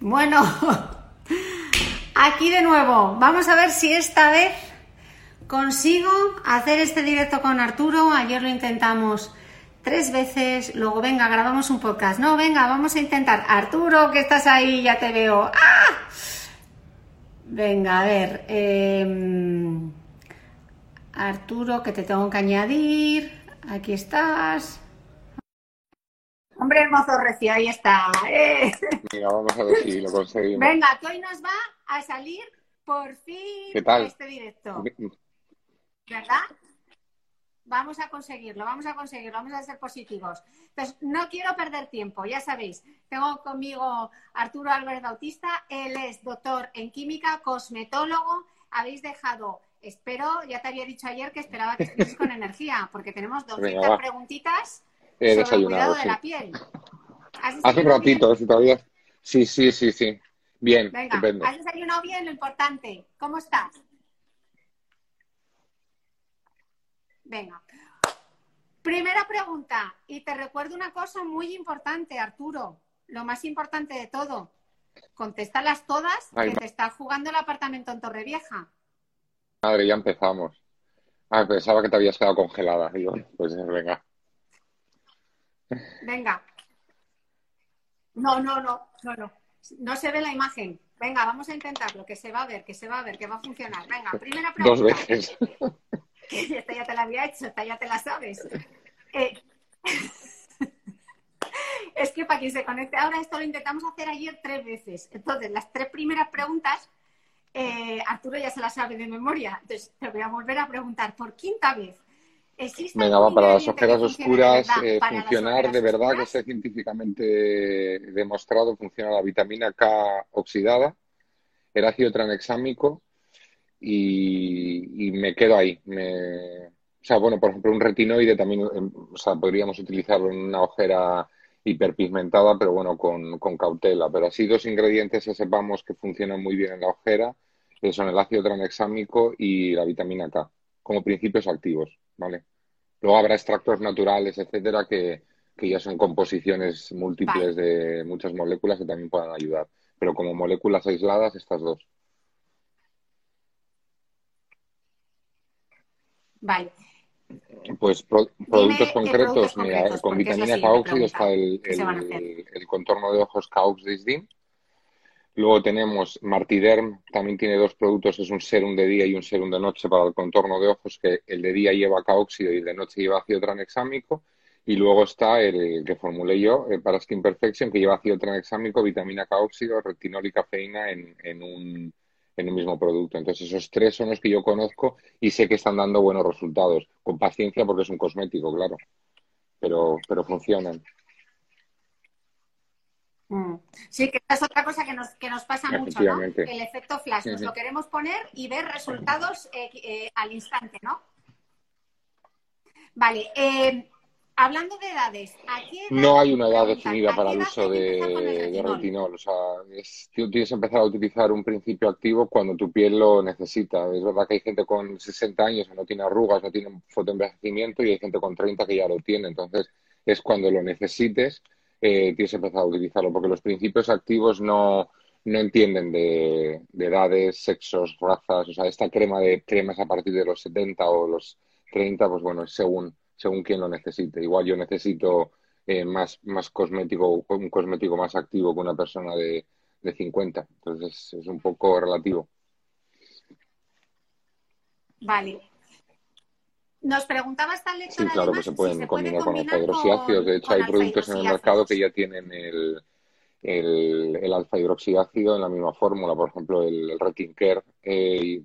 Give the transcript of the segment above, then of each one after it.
Bueno, aquí de nuevo. Vamos a ver si esta vez consigo hacer este directo con Arturo. Ayer lo intentamos tres veces. Luego, venga, grabamos un podcast. No, venga, vamos a intentar. Arturo, que estás ahí, ya te veo. ¡Ah! Venga, a ver. em, Arturo, que te tengo que añadir. Aquí estás. Hombre, el mozo recio, ahí está. ¡Eh! Venga, vamos a ver si lo conseguimos. Venga, que hoy nos va a salir por fin ¿Qué tal? este directo. ¿Verdad? Vamos a conseguirlo, vamos a conseguirlo, vamos a ser positivos. Entonces, no quiero perder tiempo, ya sabéis, tengo conmigo Arturo Álvarez Bautista, él es doctor en química, cosmetólogo, habéis dejado, espero, ya te había dicho ayer que esperaba que estuvieses con energía, porque tenemos 200 Venga, va. He sobre el desayunado, cuidado de sí. la piel. ¿Has Hace un bien? ratito, si todavía. Sí, sí, sí, sí. Bien, Venga, estupendo. has desayunado bien, lo importante. ¿Cómo estás? Venga. Primera pregunta, y te recuerdo una cosa muy importante, Arturo, lo más importante de todo. Contéstalas todas, Ay, que ma- te estás jugando el apartamento en Torrevieja. Madre, ya empezamos. Ah, pensaba que te habías quedado congelada. Digo, pues venga. Venga. No, no, no, no, no. No se ve la imagen. Venga, vamos a intentarlo, que se va a ver, que se va a ver, que va a funcionar. Venga, primera pregunta. Dos veces. que esta ya te la había hecho, esta ya te la sabes. Eh, es que para quien se conecte ahora, esto lo intentamos hacer ayer tres veces. Entonces, las tres primeras preguntas, eh, Arturo ya se las sabe de memoria. Entonces, te voy a volver a preguntar por quinta vez. ¿Existe Venga, va, para las ojeras oscuras, eh, funcionar de verdad, que esté científicamente demostrado, funciona la vitamina K oxidada, el ácido tranexámico y, y me quedo ahí. Me, o sea, bueno, por ejemplo, un retinoide también, o sea, podríamos utilizarlo en una ojera hiperpigmentada, pero bueno, con, con cautela. Pero así dos ingredientes que sepamos que funcionan muy bien en la ojera, que son el ácido tranexámico y la vitamina K, como principios activos, ¿vale? Luego habrá extractos naturales, etcétera, que, que ya son composiciones múltiples de muchas moléculas que también puedan ayudar. Pero como moléculas aisladas, estas dos. Vale. Pues pro- productos concretos, productos mira, concretos, con porque es la vitamina siguiente K-óxido está el, ¿Qué se van a contorno de ojos K-Ox Disdim. Luego tenemos Martiderm, también tiene dos productos, es un serum de día y un serum de noche para el contorno de ojos, que el de día lleva K-óxido y el de noche lleva ácido tranexámico. Y luego está el que formulé yo eh, para Skin Perfection, que lleva ácido tranexámico, vitamina K-óxido, retinol y cafeína en, en un, en un mismo producto. Entonces, esos tres son los que yo conozco y sé que están dando buenos resultados. Con paciencia, porque es un cosmético, claro. Pero, pero funcionan. Mm. Sí, que esta es otra cosa que nos, que nos pasa mucho. El efecto flash. Nos lo queremos poner y ver resultados eh, eh, al instante, ¿no? Vale, eh, hablando de edades, ¿a qué edad- No hay una edad definida ¿a para el uso de, el de retinol? retinol. O sea, es- tú tienes que empezar a utilizar un principio activo cuando tu piel lo necesita. Es verdad que hay gente con 60 años que no tiene arrugas, no tiene fotoenvejecimiento y hay gente con 30 que ya lo tiene. Entonces, es cuando lo necesites, eh, tienes que empezar a utilizarlo, porque los principios activos no, no entienden de, de edades, sexos, razas. O sea, esta crema de cremas a partir de los 70 o los 30, pues bueno, es según, según quien lo necesite. Igual yo necesito eh, más, más cosmético, un cosmético más activo que una persona de, de 50. Entonces es un poco relativo. Vale. Nos preguntaba esta Sí, lectora claro que además se si pueden se puede combinar con combinar alfa-hidroxiácidos. De hecho, hay productos en el mercado que ya tienen el, el, el alfa-hidroxiácido en la misma fórmula. Por ejemplo, el, el Retin Care eh,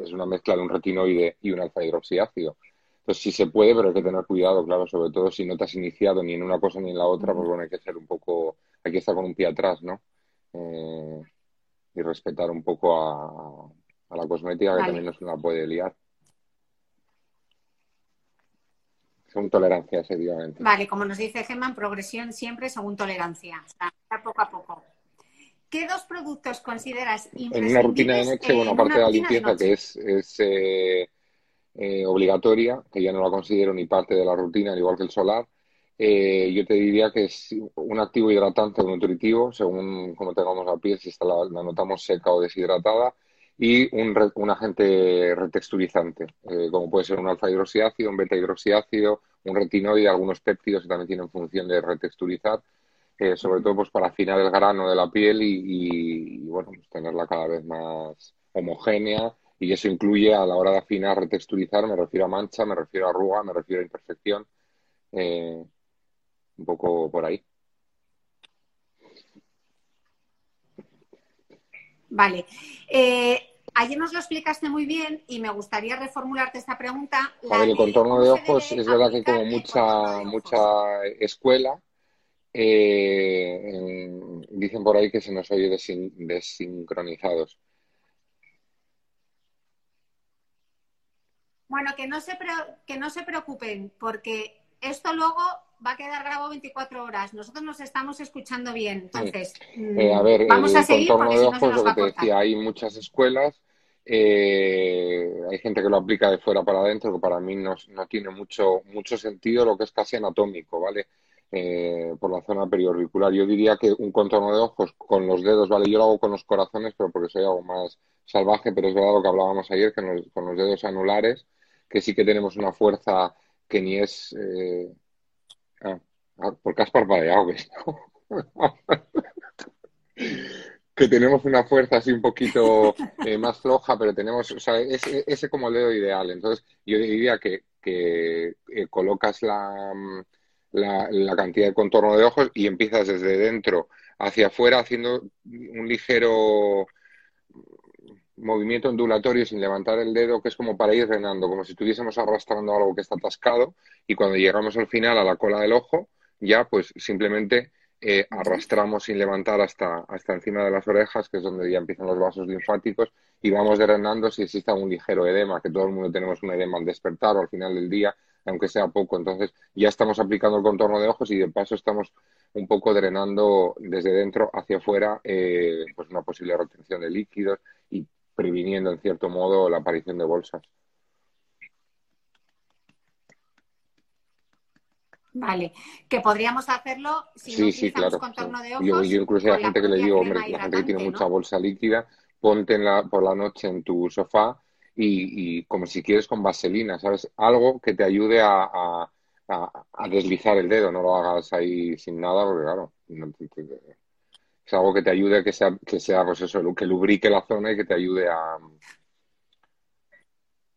es una mezcla de un retinoide y un alfa-hidroxiácido. Entonces sí se puede, pero hay que tener cuidado, claro, sobre todo si no te has iniciado ni en una cosa ni en la otra, pues bueno, hay que ser un poco, hay que estar con un pie atrás, ¿no? Eh, y respetar un poco a, a la cosmética, que Vale. también no se la puede liar. Son tolerancias, efectivamente. Vale, como nos dice Gemma, progresión siempre según tolerancia. O sea, poco a poco. ¿Qué dos productos consideras En una rutina de imprescindibles noche, bueno, en aparte de la de limpieza, que es, es eh, eh, obligatoria, que ya no la considero ni parte de la rutina, al igual que el solar, eh, yo te diría que es un activo hidratante o nutritivo, según como tengamos la piel, si está la, la notamos seca o deshidratada, y un, un agente retexturizante, eh, como puede ser un alfa-hidroxiácido, un beta-hidroxiácido, un retinoide, algunos péptidos que también tienen función de retexturizar, eh, sobre todo pues para afinar el grano de la piel y, y, y, bueno, pues tenerla cada vez más homogénea y eso incluye a la hora de afinar, retexturizar, me refiero a mancha, me refiero a arruga, me refiero a imperfección, eh, un poco por ahí. Vale. Eh, ayer nos lo explicaste muy bien y me gustaría reformularte esta pregunta. A ver, el contorno de ojos es verdad que como mucha, mucha escuela. eh, en- dicen por ahí que se nos oye desin- desincronizados. Bueno, que no, se que no se preocupen, porque esto luego va a quedar grabado 24 horas. Nosotros nos estamos escuchando bien. Entonces, Eh, a mm, ver, vamos a seguir porque de si no se ojos, nos lo va a que te cortar. decía, hay muchas escuelas. eh, hay gente que lo aplica de fuera para adentro, que para mí no, no tiene mucho, mucho sentido, lo que es casi anatómico, ¿vale? Eh, por la zona periorbicular. Yo diría que un contorno de ojos con los dedos, ¿vale? Yo lo hago con los corazones, pero porque soy algo más salvaje, pero es verdad lo que hablábamos ayer, que los- con los dedos anulares, que sí que tenemos una fuerza que ni es... eh, ah, ah, porque has parpadeado, ¿ves? que tenemos una fuerza así un poquito eh, más floja, pero tenemos, o sea, ese, ese como el dedo ideal. Entonces, yo diría que, eh, colocas la, la, la cantidad de contorno de ojos y empiezas desde dentro hacia afuera haciendo un ligero movimiento ondulatorio sin levantar el dedo, que es como para ir renando, como si estuviésemos arrastrando algo que está atascado y cuando llegamos al final a la cola del ojo, ya pues simplemente eh, arrastramos sin levantar hasta, hasta encima de las orejas, que es donde ya empiezan los vasos linfáticos, y vamos drenando si existe un ligero edema, que todo el mundo tenemos un edema al despertar o al final del día, aunque sea poco. Entonces ya estamos aplicando el contorno de ojos y de paso estamos un poco drenando desde dentro hacia afuera eh, pues una posible retención de líquidos y previniendo en cierto modo la aparición de bolsas. Vale, que podríamos hacerlo si no Sí, sí, utilizamos claro. contorno sí. de ojos. Yo, yo incluso hay gente que le digo, hombre, la gente que tiene mucha ¿no? bolsa líquida, ponte en la, por la noche en tu sofá y, y como si quieres con vaselina, ¿sabes? Algo que te ayude a, a, a- a deslizar el dedo, no lo hagas ahí sin nada, porque claro, no es algo que te ayude a que sea, que sea, pues eso, que lubrique la zona y que te ayude a,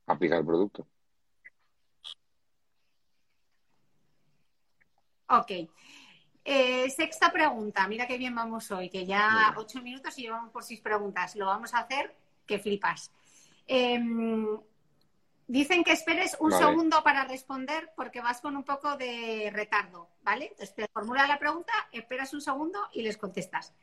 a aplicar el producto. Ok. Eh, sexta pregunta. Mira qué bien vamos hoy, que ya ocho minutos y llevamos por seis preguntas. Lo vamos a hacer que flipas. Em, dicen que esperes un Vale. segundo para responder porque vas con un poco de retardo, ¿vale? Entonces te formula la pregunta, esperas un segundo y les contestas.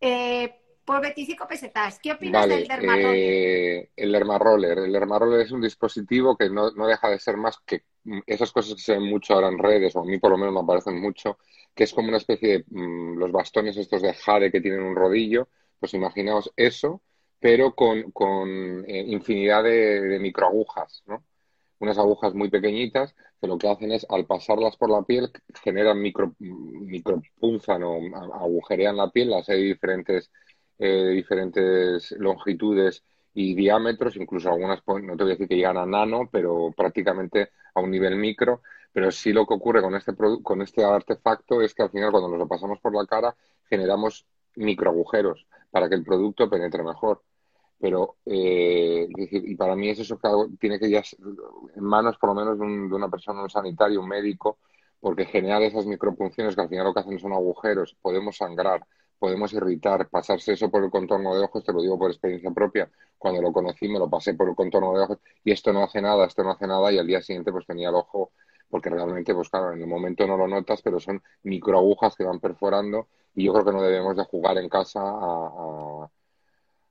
Eh, por 25 pesetas, ¿qué opinas Vale, del dermaroller? eh, el Dermaroller. El Dermaroller es un dispositivo que no, no deja de ser más que esas cosas que se ven mucho ahora en redes, o a mí por lo menos me aparecen mucho, que es como una especie de mm, los bastones estos de jade que tienen un rodillo, pues imaginaos eso, pero con, con eh, infinidad de, de microagujas, ¿no? Unas agujas muy pequeñitas que lo que hacen es, al pasarlas por la piel, generan micro, micropunzan o agujerean la piel, las hay diferentes, eh, diferentes longitudes y diámetros, incluso algunas, no te voy a decir que llegan a nano, pero prácticamente a un nivel micro. Pero sí lo que ocurre con este, con este artefacto es que al final, cuando nos lo pasamos por la cara, generamos microagujeros para que el producto penetre mejor. Pero, eh, y para mí es eso que tiene que ir en manos por lo menos de, una persona, un sanitario, un médico, porque generar esas micropunciones que al final lo que hacen son agujeros, podemos sangrar, podemos irritar, pasarse eso por el contorno de ojos, te lo digo por experiencia propia, cuando lo conocí me lo pasé por el contorno de ojos y esto no hace nada, esto no hace nada y al día siguiente pues tenía el ojo, porque realmente pues claro, en el momento no lo notas, pero son microagujas que van perforando y yo creo que no debemos de jugar en casa a,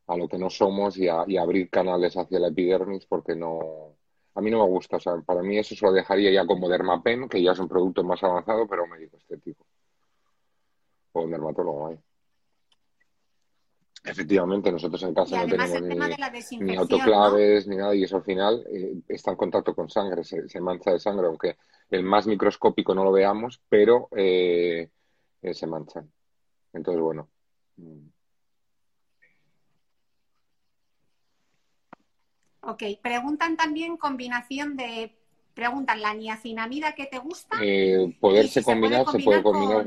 lo que no somos y, a, y abrir canales hacia la epidermis porque no, a mí no me gusta, o sea, para mí eso se lo dejaría ya como Dermapen, que ya es un producto más avanzado, pero médico estético. O un dermatólogo ahí. Efectivamente, nosotros en casa no tenemos ni, autoclaves ni nada y eso al final eh, está en contacto con sangre, se, mancha de sangre, aunque el más microscópico no lo veamos, pero eh, eh, se manchan. Entonces, bueno. Ok, preguntan también combinación de preguntan, ¿la niacinamida que te gusta? Eh, poderse combinar, se puede combinar,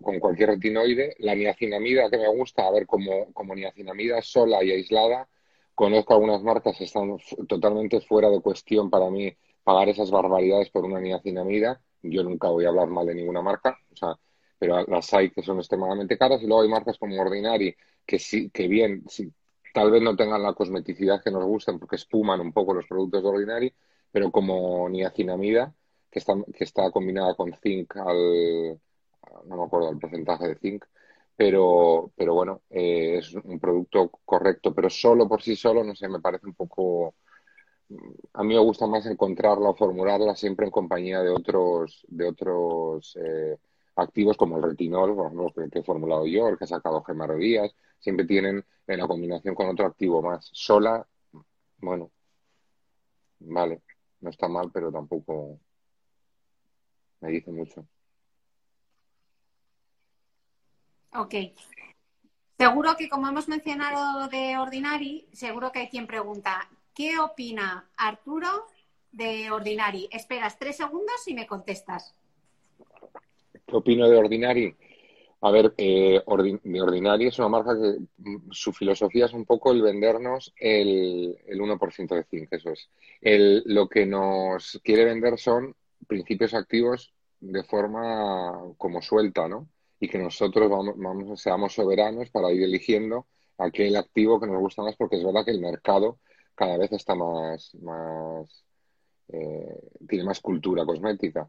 con, cualquier retinoide. La niacinamida que me gusta, a ver, como, como niacinamida sola y aislada, conozco algunas marcas que están totalmente fuera de cuestión para mí pagar esas barbaridades por una niacinamida. Yo nunca voy a hablar mal de ninguna marca, o sea, pero las hay que son extremadamente caras y luego hay marcas como Ordinary que sí, que bien, sí, tal vez no tengan la cosmeticidad que nos gustan porque espuman un poco los productos de Ordinary, pero como niacinamida, que está, que está combinada con zinc al, no me acuerdo el porcentaje de zinc, pero, pero bueno, eh, es un producto correcto, pero solo por sí solo, no sé, me parece un poco... A mí me gusta más encontrarla o formularla siempre en compañía de otros, de otros eh, activos como el retinol, por ejemplo, que, he formulado yo, el que ha sacado Gemaro Díaz, siempre tienen en la combinación con otro activo más. Sola, bueno, vale. No está mal, pero tampoco me dice mucho. Ok. Seguro que como hemos mencionado de Ordinary, seguro que hay quien pregunta, ¿qué opina Arturo de Ordinary? Esperas tres segundos y me contestas. ¿Qué opino de Ordinary? A ver, eh, de Ordinary es una marca que mm, su filosofía es un poco el vendernos el, el 1% de zinc, eso es. El, lo que nos quiere vender son principios activos de forma como suelta, ¿no? Y que nosotros vamos, vamos, seamos soberanos para ir eligiendo aquel activo que nos gusta más, porque es verdad que el mercado cada vez está más, más eh, tiene más cultura cosmética.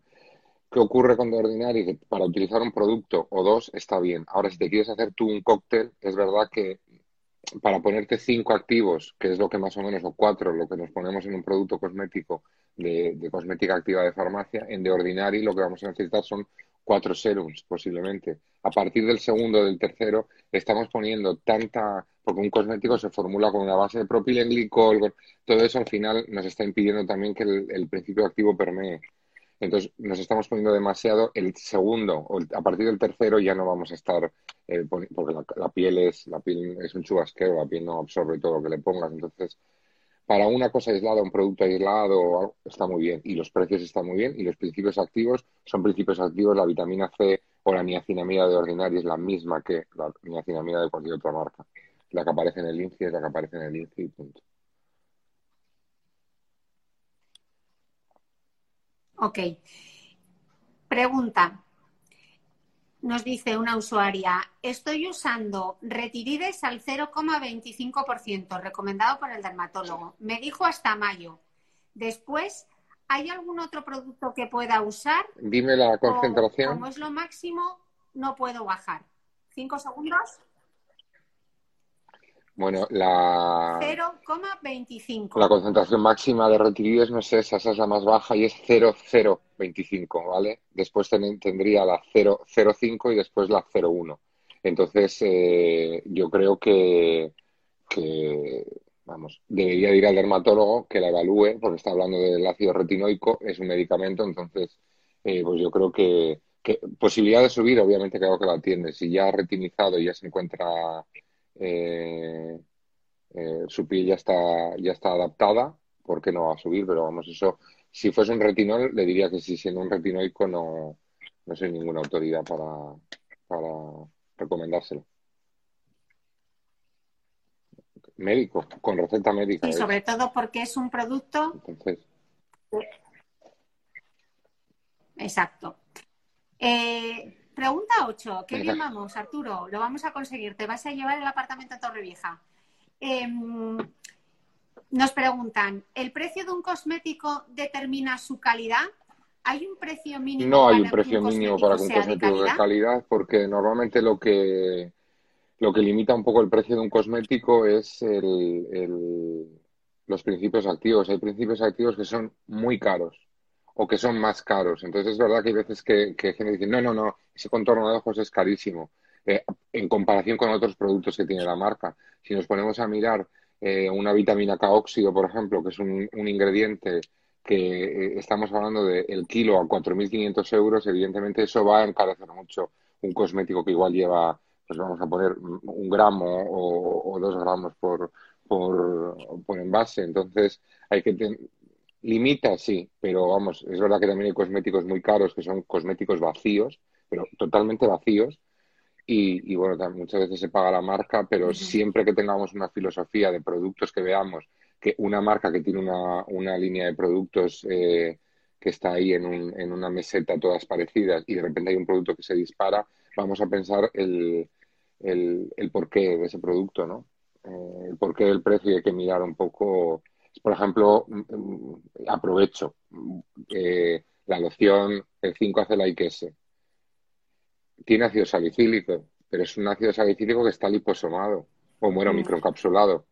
¿Qué ocurre con The Ordinary? Que para utilizar un producto o dos está bien. Ahora, si te quieres hacer tú un cóctel, es verdad que para ponerte cinco activos, que es lo que más o menos, o cuatro, lo que nos ponemos en un producto cosmético de, cosmética activa de farmacia, en The Ordinary lo que vamos a necesitar son cuatro serums, posiblemente. A partir del segundo del tercero, estamos poniendo tanta, porque un cosmético se formula con una base de propilenglicol, todo eso al final nos está impidiendo también que el principio activo permee. Entonces nos estamos poniendo demasiado. El segundo, o a partir del tercero ya no vamos a estar, eh, porque la, piel es la piel es un chubasquero, la piel no absorbe todo lo que le pongas. Entonces, para una cosa aislada, un producto aislado, está muy bien. Y los precios están muy bien. Y los principios activos son principios activos. La vitamina C o la niacinamida de ordinaria es la misma que la niacinamida de cualquier otra marca. La que aparece en el INCI es la que aparece en el INCI y punto. Ok. Pregunta. Nos dice una usuaria, estoy usando retirides al 0,25%, recomendado por el dermatólogo. Me dijo hasta mayo. Después, ¿hay algún otro producto que pueda usar? Dime la concentración. como es lo máximo, no puedo bajar. ¿Cinco segundos? Bueno, la, 0,25. la concentración máxima de retinoides no es esa, esa es la más baja y es 0,025, ¿vale? Después ten- tendría la 0,05 y después la 0,1. Entonces, eh, yo creo que, que, vamos, debería ir al dermatólogo que la evalúe, porque está hablando del ácido retinoico, es un medicamento, entonces, eh, pues yo creo que, que posibilidad de subir, obviamente creo que la tiene. Si ya ha retinizado y ya se encuentra, eh, eh, su piel ya está, ya está adaptada, ¿por qué no va a subir? Pero vamos, eso, si fuese un retinol, le diría que sí, siendo un retinoico no, no soy ninguna autoridad para, para recomendárselo. Médico, con receta médica, Y de sobre todo porque es un producto. Entonces, exacto. Eh, pregunta 8. Qué bien vamos, Arturo. Lo vamos a conseguir. Te vas a llevar el apartamento a Torrevieja. Em, nos preguntan, ¿el precio de un cosmético determina su calidad? ¿Hay un precio mínimo no hay para un precio mínimo para que un de cosmético de calidad? calidad, porque normalmente lo que, lo que limita un poco el precio de un cosmético es el, el- los principios activos. Hay principios activos que son muy caros o que son más caros. Entonces es verdad que hay veces que, que gente dice, no, no, no, ese contorno de ojos es carísimo eh, en comparación con otros productos que tiene la marca. Si nos ponemos a mirar eh, una vitamina K óxido, por ejemplo, que es un, un ingrediente que eh, estamos hablando de el kilo a 4.500 euros, evidentemente eso va a encarecer mucho un cosmético que igual lleva, pues vamos a poner un gramo o, o dos gramos por, por, por envase. Entonces hay que ten- limita, sí, pero vamos, es verdad que también hay cosméticos muy caros que son cosméticos vacíos, pero totalmente vacíos. Y, y bueno, muchas veces se paga la marca, pero siempre que tengamos una filosofía de productos que veamos que una marca que tiene una, una línea de productos eh, que está ahí en, un, en una meseta todas parecidas y de repente hay un producto que se dispara, vamos a pensar el, el, el porqué de ese producto, ¿no? Eh, el porqué del precio y hay que mirar un poco, por ejemplo, mm, mm, aprovecho eh, la loción, el 5 IKS tiene ácido salicílico, pero es un ácido salicílico que está liposomado o bueno, Mm. microencapsulado.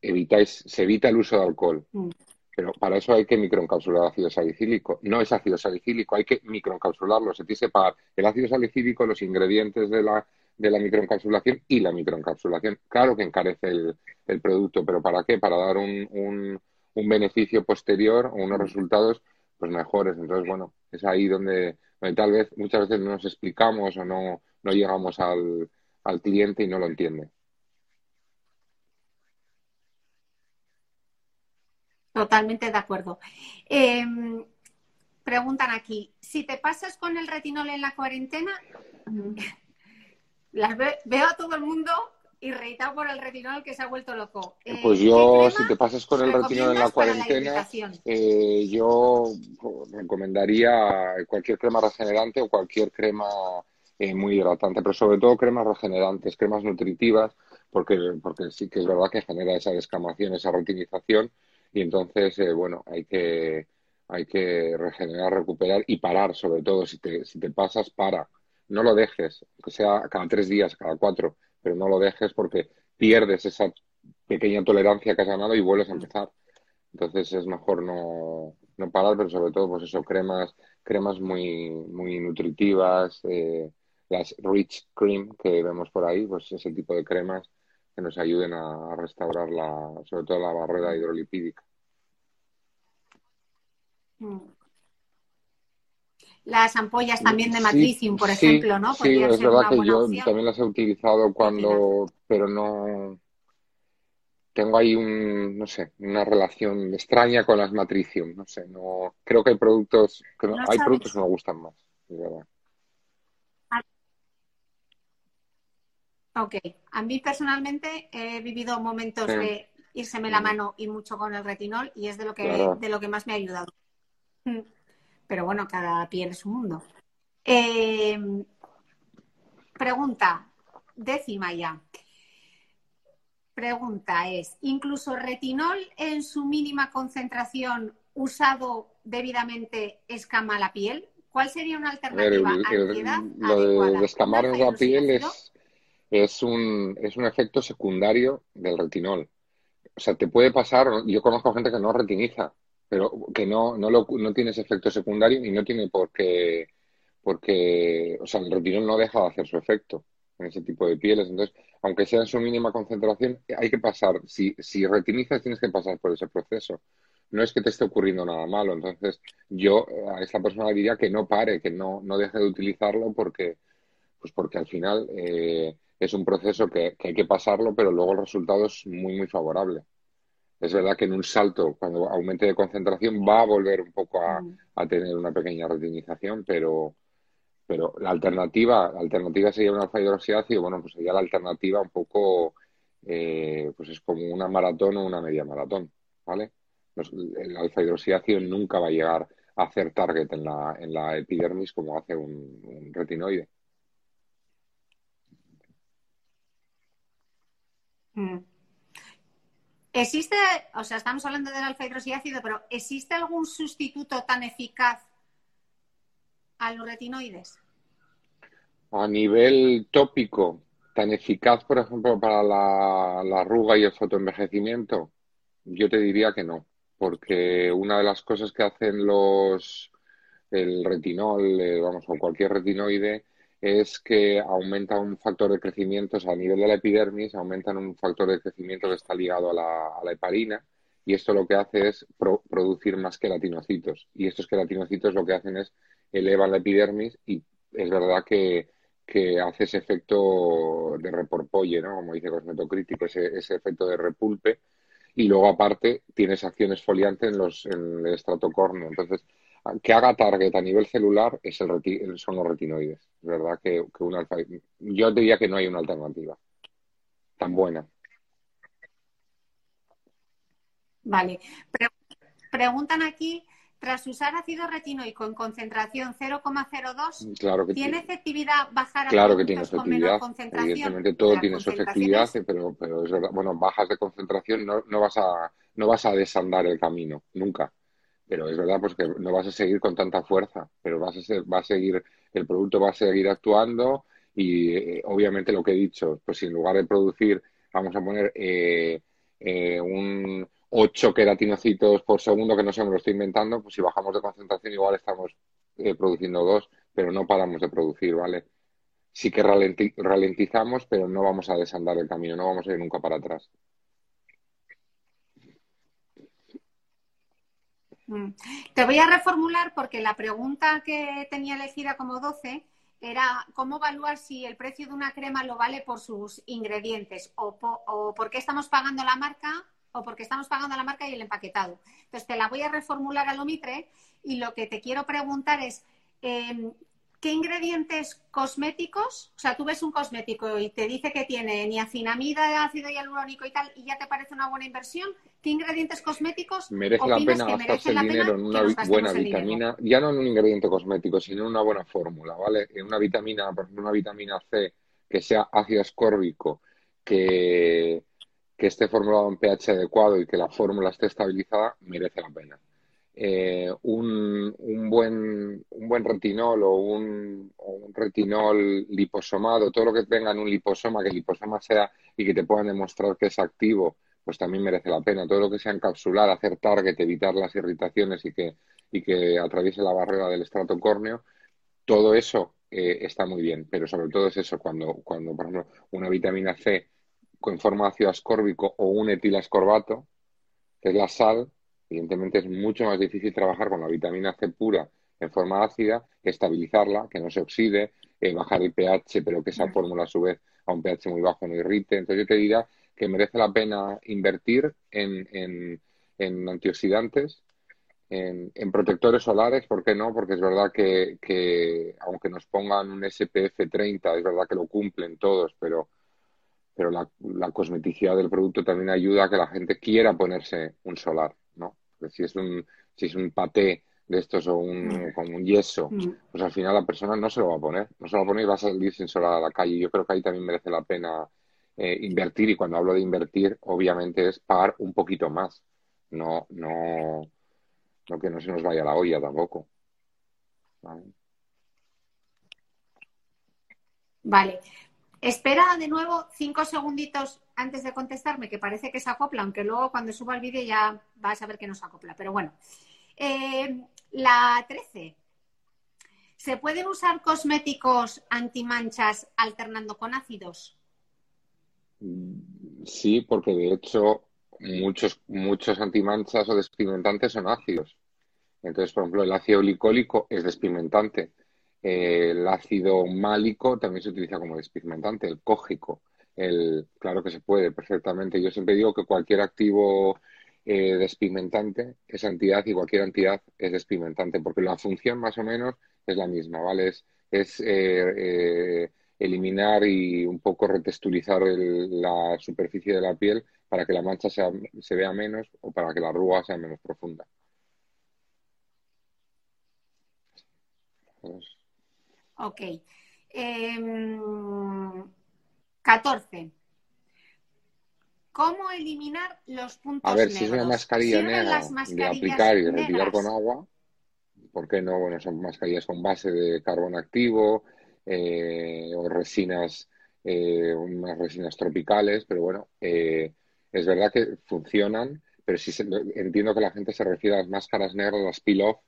Evitáis, se evita el uso de alcohol, Mm. pero para eso hay que microencapsular ácido salicílico. No es ácido salicílico, hay que microencapsularlo. Se tiene que pagar el ácido salicílico, los ingredientes de la, de la microencapsulación y la microencapsulación. Claro que encarece el, el producto, pero ¿para qué? Para dar un, un, un beneficio posterior o unos resultados pues mejores. Entonces, bueno, es ahí donde, donde tal vez muchas veces no nos explicamos o no, no llegamos al, al cliente y no lo entiende. Totalmente de acuerdo. Eh, preguntan aquí, si te pasas con el retinol en la cuarentena, las ve- veo a todo el mundo irritado por el retinol que se ha vuelto loco. Eh, Pues ¿qué yo, si te pasas con el retinol en la cuarentena, eh, yo recomendaría cualquier crema regenerante o cualquier crema eh, muy hidratante, pero sobre todo cremas regenerantes, cremas nutritivas, porque, porque sí que es verdad que genera esa descamación, esa retinización, y entonces, eh, bueno, hay que, hay que regenerar, recuperar y parar, sobre todo, si te, si te pasas, para. No lo dejes, que sea cada tres días, cada cuatro, pero no lo dejes porque pierdes esa pequeña tolerancia que has ganado y vuelves a empezar. Entonces es mejor no, no parar, pero sobre todo, pues eso, cremas, cremas muy, muy nutritivas, eh, las Rich Cream que vemos por ahí, pues ese tipo de cremas que nos ayuden a, restaurar la, sobre todo la barrera hidrolipídica. Mm. Las ampollas también de Sí, Matricium, por sí, ejemplo, ¿no? sí, Podrían es ser verdad una que yo opción. también las he utilizado cuando, pero no tengo ahí un, no sé, una relación extraña con las Matricium, no sé, no, creo que hay productos, que no- No hay sabes. productos que me gustan más, es verdad. Ok, a mí personalmente he vivido momentos Sí. de írseme la Mm. mano y mucho con el retinol y es de lo que, Claro. de lo que más me ha ayudado. Pero bueno, cada piel es un mundo. Eh, pregunta, décima ya. Pregunta es, ¿incluso retinol en su mínima concentración usado debidamente escama la piel? ¿Cuál sería una alternativa el- el- antiedad lo de alfa la piel es, es un, es un efecto secundario del retinol. O sea, te puede pasar, yo conozco gente que no retiniza, pero que no, no, lo, no tiene ese efecto secundario y no tiene por qué, porque, o sea, el retinol no deja de hacer su efecto en ese tipo de pieles. Entonces, aunque sea en su mínima concentración, hay que pasar, si, si retinizas tienes que pasar por ese proceso. No es que te esté ocurriendo nada malo. Entonces, yo a esta persona diría que no pare, que no, no deje de utilizarlo porque, pues porque al final eh, es un proceso que, hay que pasarlo, pero luego el resultado es muy, muy favorable. Es verdad que en un salto, cuando aumente de concentración, va a volver un poco a, a tener una pequeña retinización, pero, pero la alternativa, la alternativa sería una alfa hidroxiácido, bueno, pues sería la alternativa un poco, eh, pues es como una maratón o una media maratón, ¿vale? el alfa hidroxiácido nunca va a llegar a hacer target en la, en la epidermis como hace un, retinoide. Mm. ¿Existe, o sea, estamos hablando del alfa hidroxiácido, pero ¿existe algún sustituto tan eficaz a los retinoides? A nivel tópico, tan eficaz, por ejemplo, para la, la arruga y el fotoenvejecimiento, yo te diría que no, porque una de las cosas que hacen los el retinol, eh, vamos, o cualquier retinoide, es que aumenta un factor de crecimiento, o sea, a nivel de la epidermis, aumentan un factor de crecimiento que está ligado a la, a la heparina, y esto lo que hace es producir más queratinocitos. Y estos queratinocitos lo que hacen es elevan la epidermis y es verdad que, hace ese efecto de reporpolle, ¿no? Como dice Cosmetocrítico, ese, ese efecto de repulpe. Y luego, aparte, tienes acciones foliantes en, los, en el estrato córneo. Entonces, que haga target a nivel celular es el son los retinoides. Es verdad que, que una alfa... Yo diría que no hay una alternativa tan buena. Vale. preguntan aquí tras usar ácido retinoico en concentración 0,02, ¿tiene efectividad bajar a Claro que tiene efectividad. Evidentemente todo tiene su efectividad, pero, pero es verdad, bueno, bajas de concentración no, no, vas a, no vas a desandar el camino, nunca. Pero es verdad pues que no vas a seguir con tanta fuerza, pero vas a, ser, va a seguir, el producto va a seguir actuando y eh, obviamente lo que he dicho, pues si en lugar de producir, vamos a poner eh, eh, un 8 queratinocitos por segundo, que no sé, me lo estoy inventando, pues si bajamos de concentración igual estamos eh, produciendo dos, pero no paramos de producir, ¿vale? Sí que ralentizamos, pero no vamos a desandar el camino, no vamos a ir nunca para atrás. Te voy a reformular porque la pregunta que tenía elegida como 12 era cómo evaluar si el precio de una crema lo vale por sus ingredientes o, por qué estamos pagando la marca o porque estamos pagando la marca y el empaquetado. Entonces te la voy a reformular a Lomitre y lo que te quiero preguntar es, em, ¿qué ingredientes cosméticos? O sea, tú ves un cosmético y te dice que tiene niacinamida, ácido hialurónico y tal, y ya te parece una buena inversión. ¿Qué ingredientes cosméticos merece la pena gastarse el dinero en una buena vitamina? Ya no en un ingrediente cosmético, sino en una buena fórmula, ¿vale? En una vitamina, por ejemplo, una vitamina C que sea ácido ascórbico, que que esté formulado en pH adecuado y que la fórmula esté estabilizada, merece la pena. Eh, un, buen, un buen retinol o un, retinol liposomado, todo lo que tenga en un liposoma, que el liposoma sea y que te puedan demostrar que es activo, pues también merece la pena. Todo lo que sea encapsular, hacer target, evitar las irritaciones y que, y que atraviese la barrera del estrato córneo, todo eso eh, está muy bien, pero sobre todo es eso, cuando, cuando, por ejemplo, una vitamina C en forma de ácido ascórbico o un etilascorbato, que es la sal, evidentemente es mucho más difícil trabajar con la vitamina C pura en forma ácida, estabilizarla, que no se oxide, eh, bajar el pH, pero que esa fórmula a su vez a un pH muy bajo no irrite. Entonces yo te diría que merece la pena invertir en, antioxidantes, en, protectores solares, ¿por qué no? Porque es verdad que, que aunque nos pongan un SPF 30, es verdad que lo cumplen todos, pero pero la, la, cosmeticidad del producto también ayuda a que la gente quiera ponerse un solar, ¿no? si es un, si es un paté de estos o un, mm. como un yeso, mm. pues al final la persona no se lo va a poner, no se lo va a poner y va a salir sin solar a la calle. Yo creo que ahí también merece la pena eh, invertir y cuando hablo de invertir, obviamente es pagar un poquito más, no, no, no que no se nos vaya la olla tampoco. Vale. Espera de nuevo cinco segunditos antes de contestarme, que parece que se acopla, aunque luego cuando suba el vídeo ya vas a ver que no se acopla. Pero bueno, eh, la 13. ¿Se pueden usar cosméticos antimanchas alternando con ácidos? Sí, porque de hecho muchos, muchos antimanchas o despigmentantes son ácidos. Entonces, por ejemplo, el ácido glicólico es despigmentante. el ácido málico también se utiliza como despigmentante, el cógico. El, claro que se puede perfectamente. Yo siempre digo que cualquier activo eh, despigmentante es entidad y cualquier entidad es despigmentante, porque la función más o menos es la misma, ¿vale? Es, es eh, eh, eliminar y un poco retexturizar la superficie de la piel para que la mancha sea, se vea menos o para que la arruga sea menos profunda. Ok. 14. Em, ¿Cómo eliminar los puntos A ver, negros? si es una mascarilla negra de aplicar y retirar con agua, ¿por qué no? Bueno, son mascarillas con base de carbón activo eh, o resinas, eh, unas resinas tropicales, pero bueno, eh, es verdad que funcionan, pero sí entiendo que la gente se refiere a las máscaras negras, las peel-off,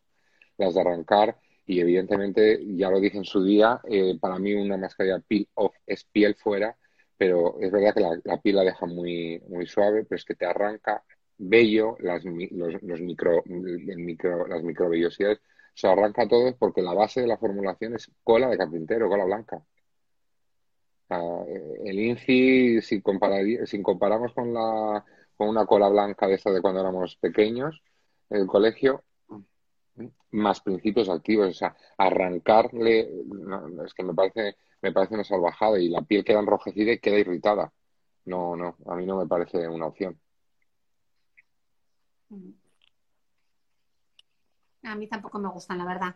las de arrancar, y evidentemente, ya lo dije en su día, para mí una mascarilla peel-off es piel fuera, pero es verdad que la, piel la deja muy, muy suave, pero es que te arranca bello, las, los, los micro, micro, las microvellosidades se arranca todo porque la base de la formulación es cola de carpintero, cola blanca. el INCI, si, comparamos con, la, con una cola blanca de esta de cuando éramos pequeños, el colegio, más principios activos, o sea, arrancarle, es que me parece, me parece una salvajada y la piel queda enrojecida y queda irritada. No, no, a mí no me parece una opción. Mm. A mí tampoco me gustan, la verdad.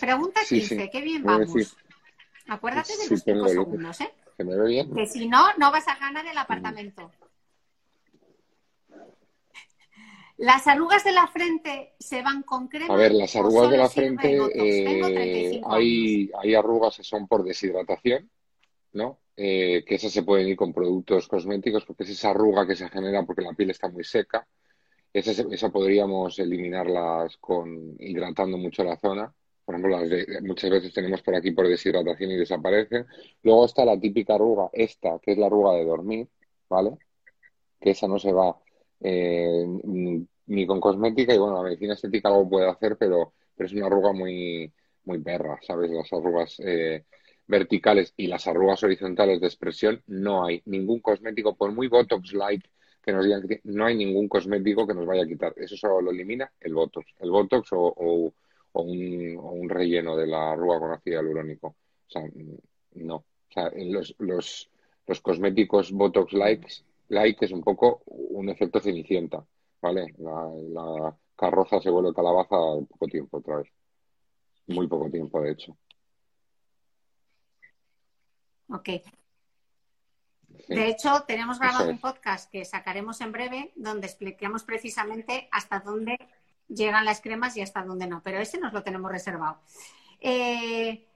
Pregunta 15, qué bien vamos. Acuérdate de los 5 segundos, ¿eh? Que me ve bien. Que si no, no vas a ganar el apartamento. ¿Las arrugas de la frente se van con crema? A ver, las arrugas de la frente, eh, hay, hay arrugas que son por deshidratación, ¿no? Eh, que esas se pueden ir con productos cosméticos porque es esa arruga que se genera porque la piel está muy seca esa, podríamos eliminarlas con hidratando mucho la zona. Por ejemplo, las muchas veces tenemos por aquí por deshidratación y desaparecen. Luego está la típica arruga, esta, que es la arruga de dormir, ¿vale? Que esa no se va eh, ni con cosmética y bueno, la medicina estética algo puede hacer, pero, pero es una arruga muy, muy perra, ¿sabes? Las arrugas eh, verticales y las arrugas horizontales de expresión no hay ningún cosmético, por muy Botox-like que nos digan que no hay ningún cosmético que nos vaya a quitar. Eso solo lo elimina el Botox. El Botox o, un, relleno de la arruga con ácido hialurónico. O sea, no. O sea, los, los, los cosméticos Botox likes, like es un poco un efecto cenicienta, ¿vale? La, carroza se vuelve calabaza poco tiempo otra vez. Muy poco tiempo, de hecho. Ok. De hecho, tenemos grabado un podcast que sacaremos en breve donde expliquemos precisamente hasta dónde llegan las cremas y hasta dónde no, pero ese nos lo tenemos reservado. Eh,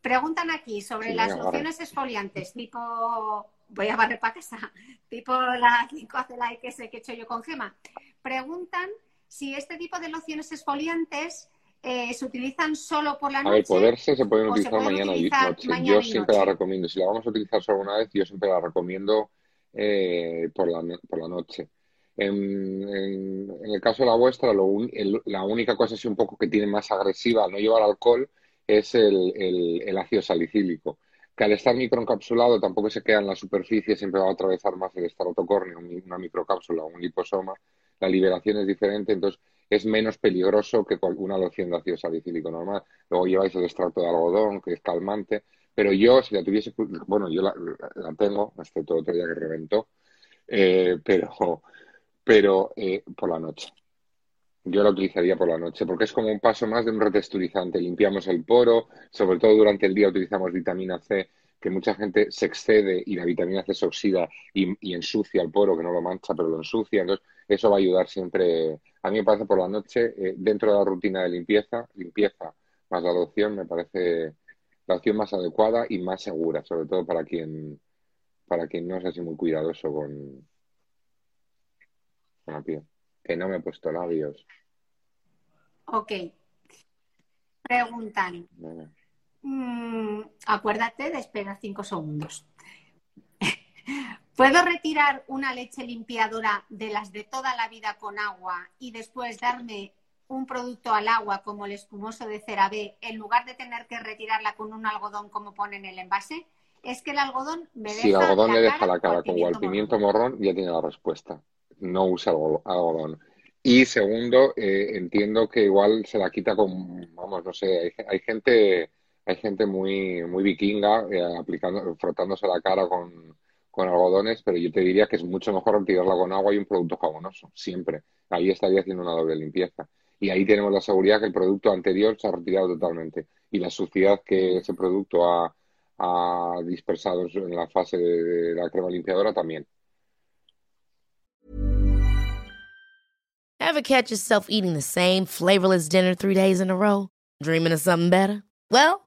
preguntan aquí sobre las lociones exfoliantes tipo, voy a barrer para casa, tipo la 5 que he hecho yo con gema. Preguntan si este tipo de lociones exfoliantes eh, se utilizan solo por la noche. A ver, poderse se pueden utilizar, mañana, y noche. yo siempre la recomiendo. Si la vamos a utilizar solo una vez, yo siempre la recomiendo eh, por, la, por la noche. En, el caso de la vuestra, la única cosa así un poco que tiene más agresiva al no llevar alcohol es el, el, ácido salicílico, que al estar microencapsulado tampoco se queda en la superficie, siempre va a atravesar más el estarotocorneo, una microcápsula, un liposoma. La liberación es diferente, entonces es menos peligroso que una loción de ácido salicílico normal. Luego lleváis el extracto de algodón, que es calmante, pero yo, si la tuviese, bueno, yo la, tengo, excepto otro día que reventó, eh, pero, pero eh, por la noche. Yo la utilizaría por la noche, porque es como un paso más de un retexturizante. Limpiamos el poro, sobre todo durante el día utilizamos vitamina C, que mucha gente se excede y la vitamina C se oxida y, y ensucia el poro, que no lo mancha, pero lo ensucia. Entonces, eso va a ayudar siempre a mí me parece por la noche, eh, dentro de la rutina de limpieza, limpieza más la adopción, me parece la opción más adecuada y más segura, sobre todo para quien, para quien no es así muy cuidadoso con, con la piel. Que no me he puesto labios. Ok. Preguntan. Mm, acuérdate de esperar cinco segundos. ¿Puedo retirar una leche limpiadora de las de toda la vida con agua y después darme un producto al agua como el espumoso de CeraVe en lugar de tener que retirarla con un algodón como pone en el envase? Es que el algodón me deja. Si el algodón la le deja cara la cara como al pimiento morrón, ya tiene la respuesta. No usa algo- algodón. Y segundo, eh, entiendo que igual se la quita con, vamos, no sé, hay, hay gente, hay gente muy, muy vikinga eh, aplicando, frotándose la cara con, con algodones, pero yo te diría que es mucho mejor retirarla con agua y un producto jabonoso, siempre. Ahí estaría haciendo una doble limpieza. Y ahí tenemos la seguridad que el producto anterior se ha retirado totalmente. Y la suciedad que ese producto ha, ha dispersado en la fase de, la crema limpiadora también. Ever catch yourself eating the same flavorless dinner three days in a row? Dreaming of something better? Well,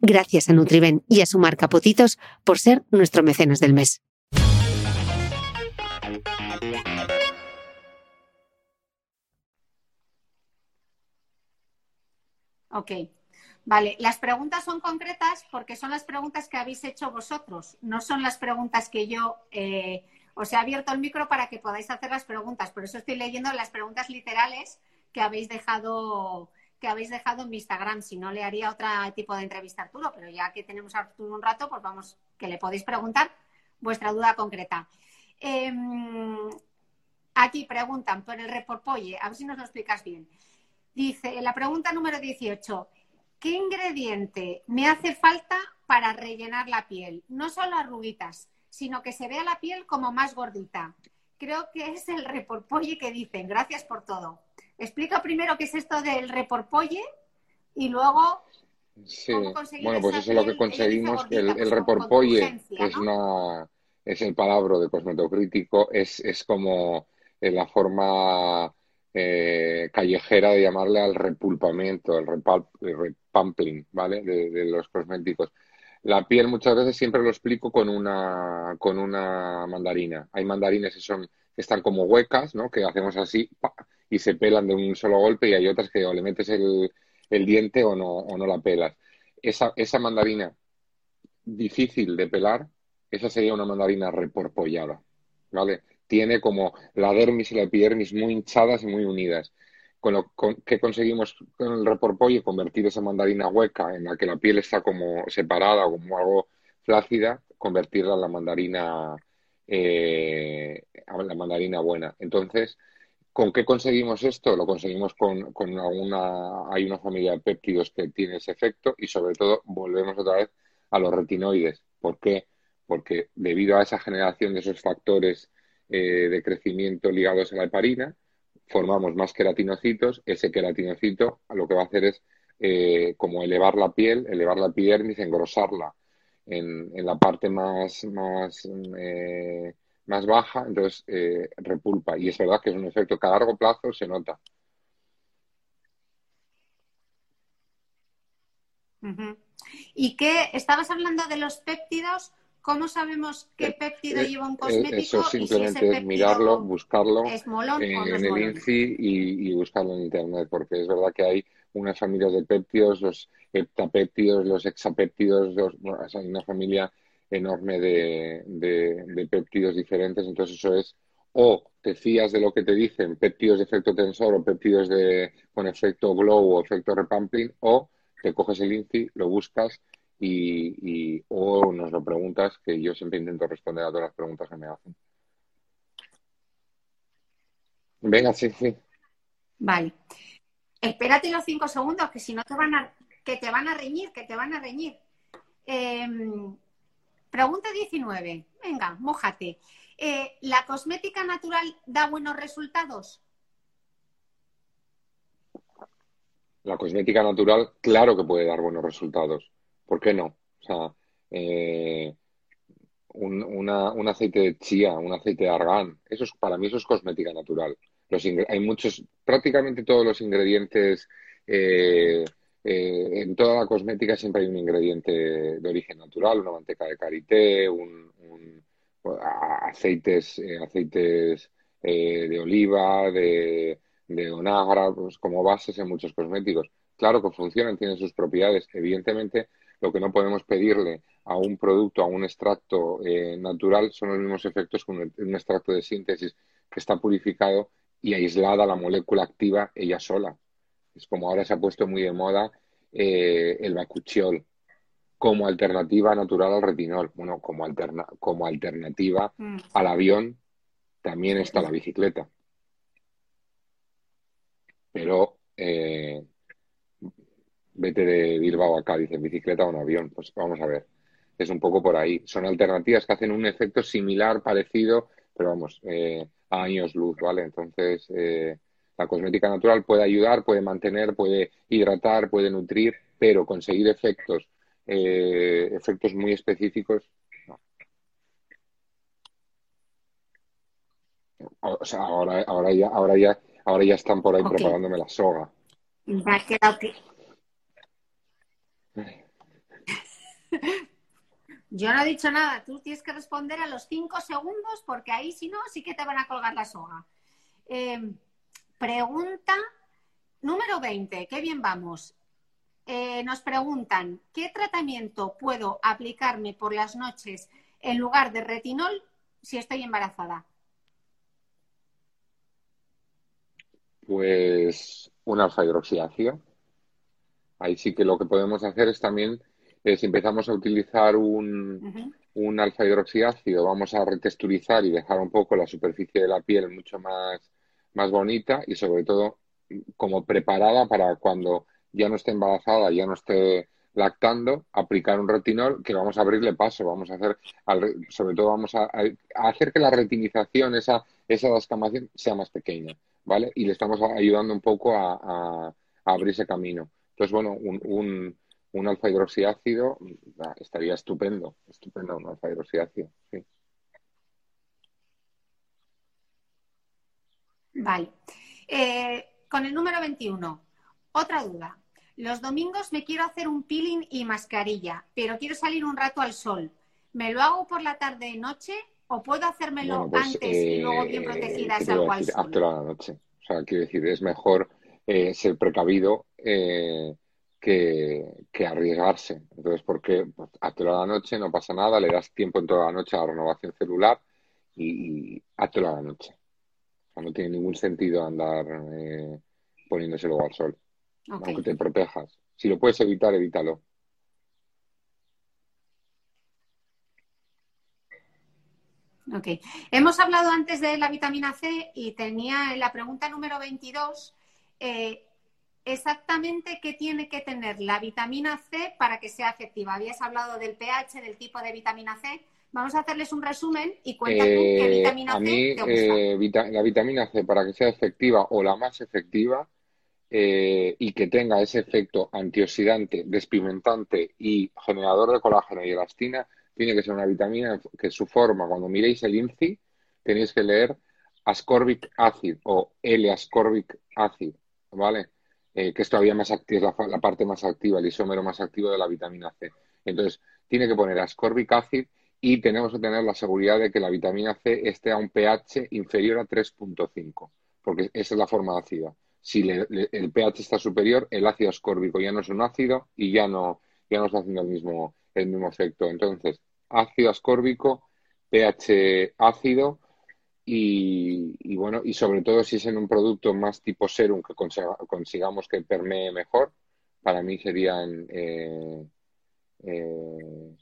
Gracias a Nutriben y a su marca por ser nuestro mecenas del mes. Ok. Vale, las preguntas son concretas porque son las preguntas que habéis hecho vosotros, no son las preguntas que yo eh, os he abierto el micro para que podáis hacer las preguntas. Por eso estoy leyendo las preguntas literales que habéis dejado que habéis dejado en mi Instagram. Si no, le haría otro tipo de entrevista a Arturo, pero ya que tenemos a Arturo un rato, pues vamos, que le podéis preguntar vuestra duda concreta. Eh, aquí preguntan por el reporpolle, a ver si nos lo explicas bien. Dice, la pregunta número 18, ¿qué ingrediente me hace falta para rellenar la piel? No solo arruguitas, sino que se vea la piel como más gordita. Creo que es el reporpolle que dicen. Gracias por todo. Explica primero qué es esto del reporpolle y luego Sí, ¿Cómo conseguir bueno, pues eso es lo que conseguimos, que el, gordita, el pues, reporpolle turgencia, es ¿no? una, es el palabra de cosmetocrítico, es, es como eh, la forma eh, callejera de llamarle al repulpamiento, el, repal- el repampling, ¿vale? De, de los cosméticos. La piel muchas veces siempre lo explico con una, con una mandarina. Hay mandarinas que son, que están como huecas, ¿no? Que hacemos así ¡pa! Y se pelan de un solo golpe y hay otras que o le metes el, el diente o no, o no la pelas. Esa, esa mandarina difícil de pelar, esa sería una mandarina reporpollada, ¿vale? Tiene como la dermis y la epidermis muy hinchadas y muy unidas. Con lo que conseguimos con el reporpollo, convertir esa mandarina hueca en la que la piel está como separada o como algo flácida, convertirla en la mandarina, eh, la mandarina buena. Entonces, ¿Con qué conseguimos esto? Lo conseguimos con, con alguna, hay una familia de péptidos que tiene ese efecto y sobre todo volvemos otra vez a los retinoides. ¿Por qué? Porque debido a esa generación de esos factores eh, de crecimiento ligados a la heparina, formamos más queratinocitos. Ese queratinocito lo que va a hacer es eh, como elevar la piel, elevar la epidermis, engrosarla en, en la parte más, más eh, más baja, entonces eh, repulpa. Y es verdad que es un efecto que a largo plazo se nota. ¿Y qué estabas hablando de los péptidos? ¿Cómo sabemos qué eh, péptido eh, lleva un cosmético? Eso simplemente es mirarlo, buscarlo en, el INCI y, buscarlo en Internet, porque es verdad que hay unas familias de péptidos, los heptapéptidos, los hexapéptidos, hay una familia enorme de, de, péptidos diferentes, entonces eso es o te fías de lo que te dicen péptidos de efecto tensor o péptidos de, con efecto glow o efecto repampling, o te coges el INCI, lo buscas y, o nos lo preguntas, que yo siempre intento responder a todas las preguntas que me hacen. Venga, sí, sí. Vale. Espérate los cinco segundos, que si no te van a, que te van a reñir, que te van a reñir. Em, pregunta 19. Venga, mójate. Eh, ¿La cosmética natural da buenos resultados? La cosmética natural, claro que puede dar buenos resultados. ¿Por qué no? O sea, eh, un, aceite de chía, un aceite de argán, eso es, para mí eso es cosmética natural. Los hay muchos, prácticamente todos los ingredientes, eh, eh, en toda la cosmética siempre hay un ingrediente de origen natural, una manteca de karité, un, aceites, aceites de oliva, de, de onagra, pues como bases en muchos cosméticos. Claro que funcionan, tienen sus propiedades. Evidentemente, lo que no podemos pedirle a un producto, a un extracto eh, natural, son los mismos efectos que un, extracto de síntesis que está purificado y aislada la molécula activa ella sola. Es como ahora se ha puesto muy de moda eh, el bacuchiol como alternativa natural al retinol. Bueno, como, alterna como alternativa mm. al avión también está la bicicleta. Pero eh, vete de Bilbao a Cádiz en bicicleta o en avión. Pues vamos a ver. Es un poco por ahí. Son alternativas que hacen un efecto similar, parecido, pero vamos, eh, a años luz, ¿vale? Entonces, eh, la cosmética natural puede ayudar, puede mantener, puede hidratar, puede nutrir, pero conseguir efectos, efectos muy específicos, O sea, ahora, ahora ya, ahora ya Ahora ya están por ahí preparándome la soga. Yo no he dicho nada, tú tienes que responder a los cinco segundos porque ahí si no, sí que te van a colgar la soga. Em, pregunta número 20, qué bien vamos. Eh, nos preguntan, ¿qué tratamiento puedo aplicarme por las noches en lugar de retinol si estoy embarazada? Pues una alfa hidroxiácido. Ahí sí que lo que podemos hacer es también, eh, si empezamos a utilizar un, un alfa hidroxiácido, vamos a retexturizar y dejar un poco la superficie de la piel mucho más, más bonita y sobre todo como preparada para cuando ya no esté embarazada, ya no esté lactando, aplicar un retinol que vamos a abrirle paso, vamos a hacer, sobre todo vamos a, hacer que la retinización, esa, esa descamación sea más pequeña. ¿vale? Y le estamos ayudando un poco a, abrir ese camino. Entonces, bueno, un, un, un alfa hidroxiácido ah, estaría estupendo, estupendo un alfa hidroxiácido, sí. Vale. Eh, con el número 21, otra duda. Los domingos me quiero hacer un peeling y mascarilla, pero quiero salir un rato al sol. ¿Me lo hago por la tarde noche ¿O puedo hacérmelo pues, antes y luego bien eh, protegida salgo al sol? la noche. O sea, quiero decir, es mejor eh, ser precavido eh, que, arriesgarse. Entonces, porque pues, a la noche, no pasa nada, le das tiempo en toda la noche a la renovación celular y, y a la noche. O sea, no tiene ningún sentido andar poniéndose luego al sol. Aunque te protejas. Si lo puedes evitar, evítalo. Ok. Hemos hablado antes de la vitamina C y tenía en la pregunta número 22 eh, exactamente qué tiene que tener la vitamina C para que sea efectiva. Habías hablado del pH, del tipo de vitamina C. Vamos a hacerles un resumen y cuenta qué eh, vitamina C te gusta. Eh, la vitamina C para que sea efectiva o la más efectiva y que tenga ese efecto antioxidante, despigmentante y generador de colágeno y elastina tiene que ser una vitamina que su forma, cuando miréis el INCI, tenéis que leer ascorbic acid o L-ascorbic acid, ¿vale? Eh, que es todavía más activa, es la, parte más activa, el isómero más activo de la vitamina C. Entonces, tiene que poner ascorbic acid y tenemos que tener la seguridad de que la vitamina C esté a un pH inferior a 3.5, porque esa es la forma ácida. Si el pH está superior, el ácido ascórbico ya no es un ácido y ya no, ya no está haciendo el mismo, el mismo efecto. Entonces, ácido ascórbico, pH ácido y, bueno, y sobre todo si es en un producto más tipo serum que consigamos que permee mejor, para mí serían eh, eh,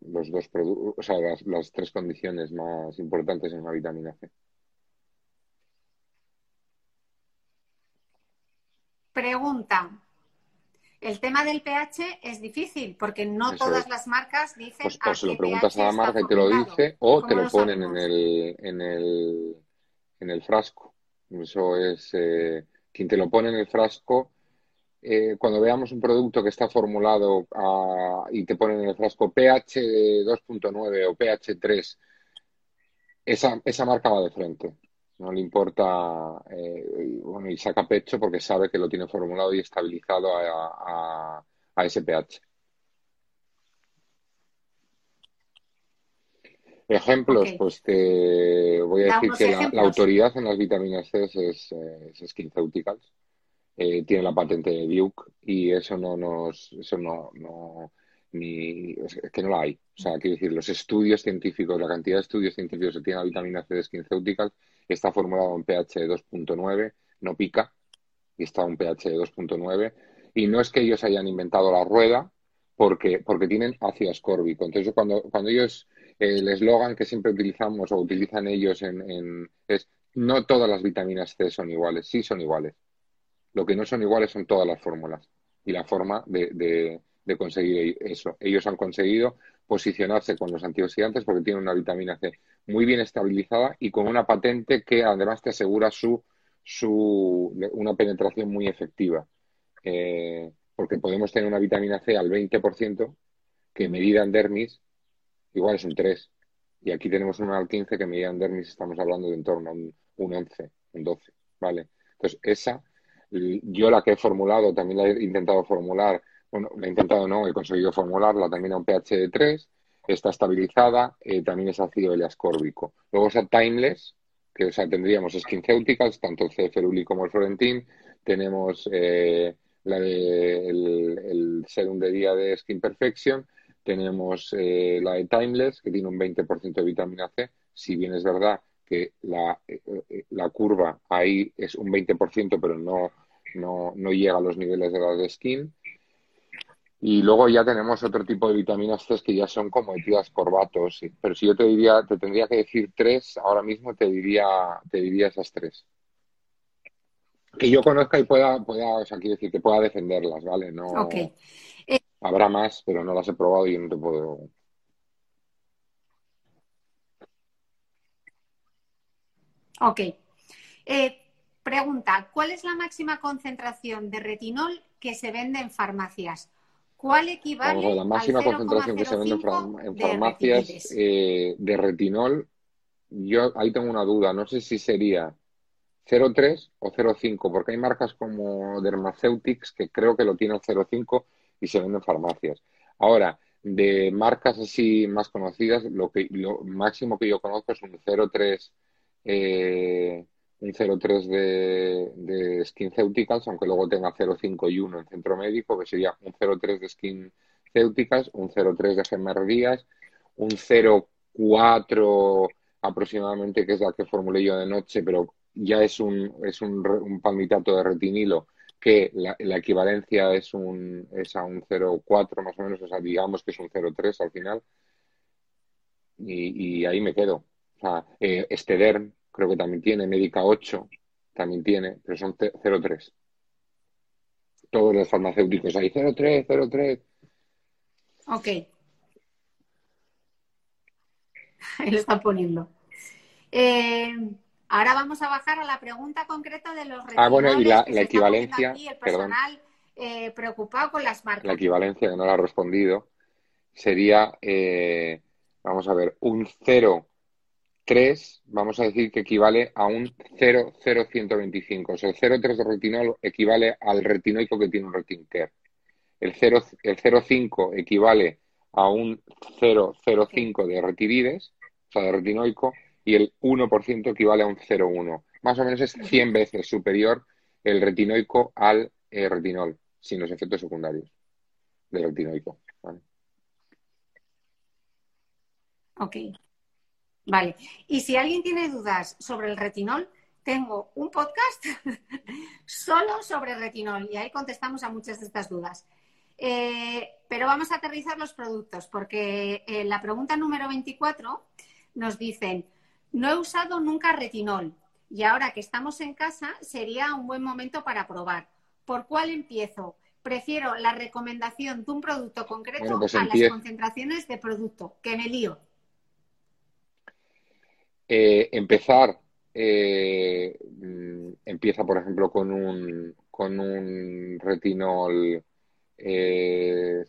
los dos productos, o sea, las, las tres condiciones más importantes en la vitamina C. Pregunta, el tema del pH es difícil porque no todas las marcas dicen. Pues, pues se lo preguntas a la marca y te lo dice o te lo ponen en el, en, el, en el frasco. Eso es. Eh, quien te lo pone en el frasco, eh, cuando veamos un producto que está formulado y te ponen en el frasco pH 2.9 o pH 3, esa, esa marca va de frente no le importa eh, bueno, y saca pecho porque sabe que lo tiene formulado y estabilizado a, a, ese pH. Ejemplos, pues te voy a decir que la, autoridad en las vitaminas C es, es. Eh, tiene la patente de Duke y eso no nos, eso no, no ni, es que no la hay. O sea, quiero decir, los estudios científicos, la cantidad de estudios científicos que tiene la vitamina C de SkinCeuticals está formulado en pH de 2.9, no pica, y está en pH de 2.9. Y no es que ellos hayan inventado la rueda, porque, porque tienen ácido ascórbico. Entonces, cuando, cuando ellos, el eslogan que siempre utilizamos o utilizan ellos en, es no todas las vitaminas C son iguales, sí son iguales. Lo que no son iguales son todas las fórmulas y la forma de, conseguir eso. Ellos han conseguido posicionarse con los antioxidantes porque tienen una vitamina C muy bien estabilizada y con una patente que además te asegura su, su una penetración muy efectiva. Eh, porque podemos tener una vitamina C al 20% que medida en dermis igual es un 3. Y aquí tenemos una al 15 que medida en dermis estamos hablando de en torno a un, un 11, un 12. ¿vale? Entonces, esa, yo la que he formulado, también la he intentado formular bueno, la he intentado, no, he conseguido formularla también a un pH de 3, está estabilizada, eh, también es ácido L-ascórbico. Luego esa Timeless, que o sea, tendríamos SkinCeuticals, tanto el C-Feruli como el Florentin, tenemos eh, la de el, serum de día de Skin Perfection, tenemos eh, la de Timeless, que tiene un 20% de vitamina C, si bien es verdad que la, la curva ahí es un 20%, pero no, no, no llega a los niveles de la de Skin. Y luego ya tenemos otro tipo de vitaminas C que ya son como corbatos. Pero si yo te diría, te tendría que decir tres, ahora mismo te diría, te diría esas tres. Que yo conozca y pueda, pueda, o sea, quiero decir, que pueda defenderlas, ¿vale? No, okay. Habrá más, pero no las he probado y no te puedo. Ok. Eh, pregunta, ¿cuál es la máxima concentración de retinol que se vende en farmacias? ¿Cuál equivale la máxima concentración que se vende en, farmacias eh, de retinol? Yo ahí tengo una duda, no sé si sería 0,3 o 0,5, porque hay marcas como Dermaceutics que creo que lo tienen 0,5 y se venden en farmacias. Ahora, de marcas así más conocidas, lo que lo máximo que yo conozco es un 0,3 eh, un 0,3 de, de SkinCeuticals, aunque luego tenga 0,5 y 1 en centro médico, que sería un 0,3 de SkinCeuticals, un 0,3 de Gemer un 0,4 aproximadamente, que es la que formulé yo de noche, pero ya es un, es un, un palmitato de retinilo, que la, equivalencia es, un, es a un 0,4 más o menos, o sea, digamos que es un 0,3 al final. Y, ahí me quedo. O sea, eh, creo que también tiene, Médica 8 también tiene, pero son 0,3. Todos los farmacéuticos hay 0,3, 0,3. Ok. Ahí lo están poniendo. Eh, ahora vamos a bajar a la pregunta concreta de los Ah, bueno, y la, equivalencia. el personal eh, preocupado con las marcas. La equivalencia, que no la ha respondido, sería, eh, vamos a ver, un 0 3, vamos a decir que equivale a un 0,0125. O sea, el 0,3 de retinol equivale al retinoico que tiene un retincare. El 0,5 equivale a un 0,05 de retirides, o sea, de retinoico, y el 1% equivale a un 0,1. Más o menos es 100 veces superior el retinoico al eh, retinol, sin los efectos secundarios del retinoico. Ok. Vale. Y si alguien tiene dudas sobre el retinol, tengo un podcast solo sobre retinol y ahí contestamos a muchas de estas dudas. Eh, pero vamos a aterrizar los productos porque en la pregunta número 24 nos dicen, no he usado nunca retinol y ahora que estamos en casa sería un buen momento para probar. ¿Por cuál empiezo? Prefiero la recomendación de un producto concreto pues a las concentraciones de producto, que me lío. Eh, empezar, eh, mm, empieza por ejemplo con un, con un retinol 03, eh,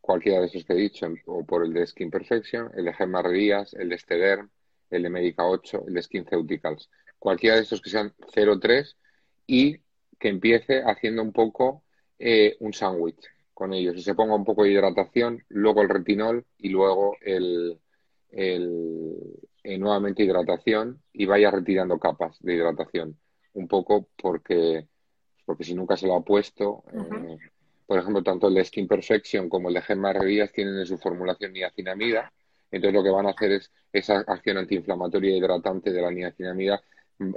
cualquiera de esos que he dicho, o por el de Skin Perfection, el de Gemma el de Stederm, el de Medica 8, el de Skin Ceuticals. Cualquiera de estos que sean 03 y que empiece haciendo un poco un sándwich con ellos. Y se ponga un poco de hidratación, luego el retinol y luego el, el, eh, nuevamente hidratación y vaya retirando capas de hidratación. Un poco porque, porque si nunca se lo ha puesto, eh, por ejemplo, tanto el de Skin Perfection como el de Gemma tienen en su formulación niacinamida. Entonces lo que van a hacer es esa acción antiinflamatoria e hidratante de la niacinamida.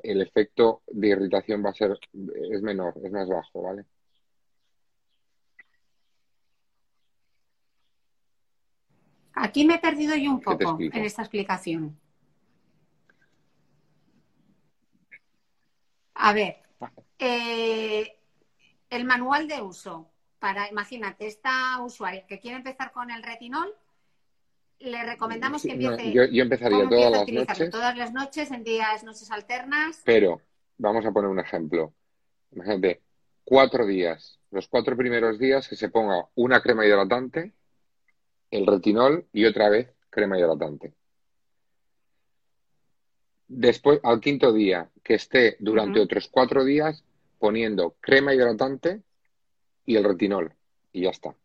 El efecto de irritación va a ser, es menor, es más bajo, ¿vale? Aquí me he perdido yo un poco en esta explicación. A ver, eh, el manual de uso para, imagínate, esta usuaria que quiere empezar con el retinol, le recomendamos que empiece. yo, empezaría todas las noches. Todas las noches, en días, noches alternas. Pero, vamos a poner un ejemplo. Imagínate, cuatro días. Los cuatro primeros días que se ponga una crema hidratante el retinol y otra vez crema hidratante. Después, al quinto día, que esté durante otros cuatro días poniendo crema hidratante y el retinol. Y ya está.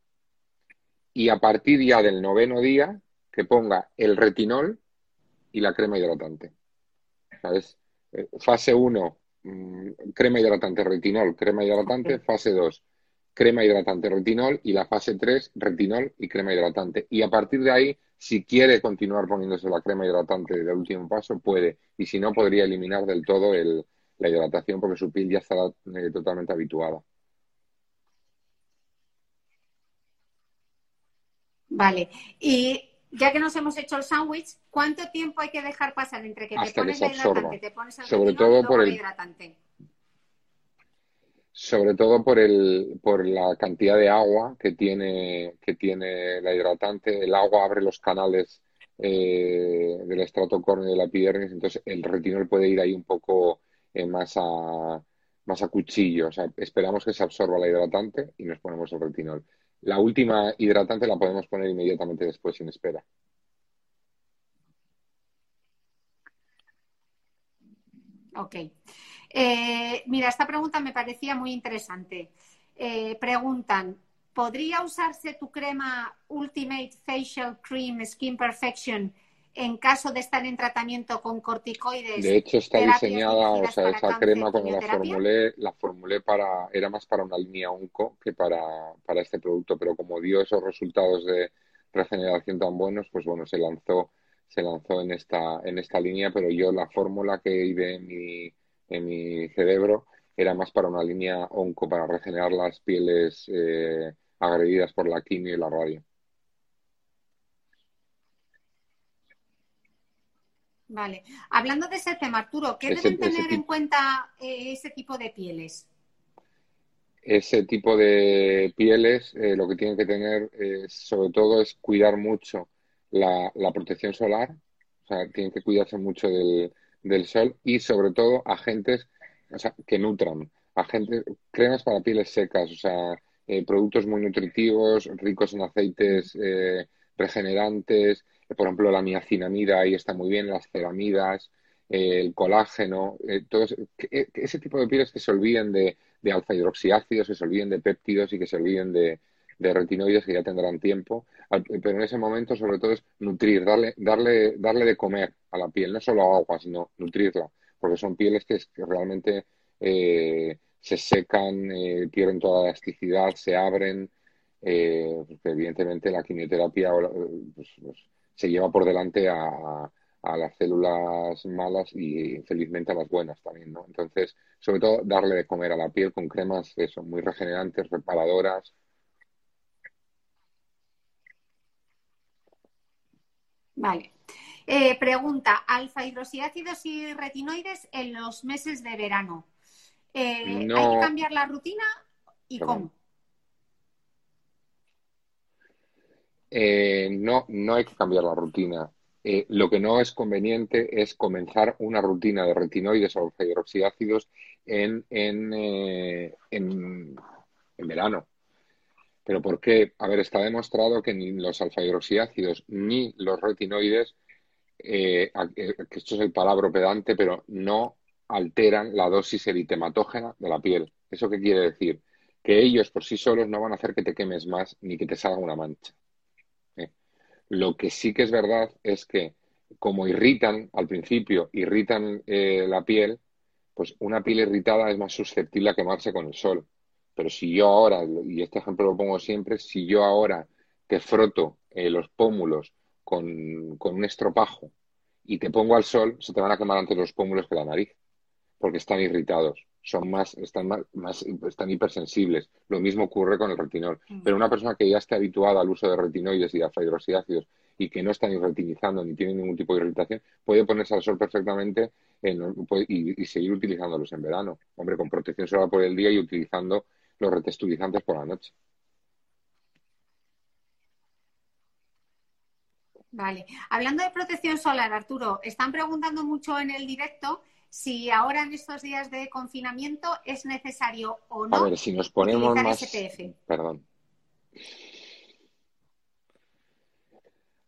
Y a partir ya del noveno día, que ponga el retinol y la crema hidratante. ¿Sabes? Eh, fase 1, mm, crema hidratante, retinol, crema hidratante. Fase 2, crema hidratante retinol y la fase 3 retinol y crema hidratante. Y a partir de ahí, si quiere continuar poniéndose la crema hidratante del último paso, puede. Y si no, podría eliminar del todo la hidratación porque su piel ya estará eh, totalmente habituada. Vale. Y ya que nos hemos hecho el sándwich, ¿cuánto tiempo hay que dejar pasar entre que te pones el hidratante, te pones el Sobre todo por el, hidratante? Sobre todo por, el, por la cantidad de agua que tiene, que tiene la hidratante. El agua abre los canales eh, del estrato córneo de la epidermis, entonces el retinol puede ir ahí un poco eh, más, a, más a cuchillo. O sea, esperamos que se absorba la hidratante y nos ponemos el retinol. La última hidratante la podemos poner inmediatamente después, sin espera. Ok. Eh, mira, esta pregunta me parecía muy interesante. Eh, preguntan, ¿podría usarse tu crema Ultimate Facial Cream Skin Perfection en caso de estar en tratamiento con corticoides? De hecho, está diseñada, o sea, esa crema cuando la formulé, la formulé para, era más para una línea onco que para, para este producto, pero como dio esos resultados de regeneración tan buenos, pues bueno, se lanzó, se lanzó en esta, en esta línea, pero yo la fórmula que de mi en mi cerebro era más para una línea onco, para regenerar las pieles eh, agredidas por la quimio y la radio. Vale. Hablando de ese tema, Arturo, ¿qué deben tener en cuenta eh, ese tipo de pieles? Ese tipo de pieles eh, lo que tienen que tener sobre todo es cuidar mucho la, la protección solar, o sea, tienen que cuidarse mucho del, del sol y sobre todo agentes o sea, que nutran, agentes, cremas para pieles secas, o sea, eh, productos muy nutritivos, ricos en aceites eh, regenerantes, por ejemplo, la niacinamida ahí está muy bien, las ceramidas, el colágeno, todo ese, tipo de pieles que se olviden de, de alfa hidroxiácidos, que se olviden de péptidos y que se olviden de, de retinoides que ya tendrán tiempo, pero en ese momento sobre todo es nutrir, darle, darle, darle de comer a la piel, no solo agua, sino nutrirla, porque son pieles que, realmente eh, se secan, eh, pierden toda la elasticidad, se abren, eh, porque evidentemente la quimioterapia pues, pues, se lleva por delante a, las células malas y infelizmente a las buenas también, ¿no? Entonces, sobre todo darle de comer a la piel con cremas eso, muy regenerantes, reparadoras, Vale. Eh, pregunta, alfa hidroxiácidos y retinoides en los meses de verano. Eh, ¿Hay que cambiar la rutina y cómo? Eh, no, no hay que cambiar la rutina. lo que no es conveniente es comenzar una rutina de retinoides o alfa hidroxiácidos en, en, en verano. ¿Pero por qué? A ver, está demostrado que ni los alfa-hidroxiácidos ni los retinoides, eh, eh, que esto es el palabra pedante, pero no alteran la dosis eritematógena de la piel. ¿Eso qué quiere decir? Que ellos por sí solos no van a hacer que te quemes más ni que te salga una mancha. ¿eh? Lo que sí que es verdad es que como irritan al principio, irritan la piel, pues una piel irritada es más susceptible a quemarse con el sol. Pero si yo ahora, y este ejemplo lo pongo siempre, si yo ahora te froto eh, los pómulos con, un estropajo y te pongo al sol, se te van a quemar antes los pómulos que la nariz, porque están irritados, son más, están más, están hipersensibles. Lo mismo ocurre con el retinol. Mm. Pero una persona que ya esté habituada al uso de retinoides y de alfa y que no está ni retinizando ni tiene ningún tipo de irritación, puede ponerse al sol perfectamente y, y, seguir utilizándolos en verano. Hombre, con protección solar por el día y utilizando los retexturizantes por la noche. Vale. Hablando de protección solar, Arturo, están preguntando mucho en el directo si ahora en estos días de confinamiento es necesario o no. A ver, si nos ponemos más. Perdón.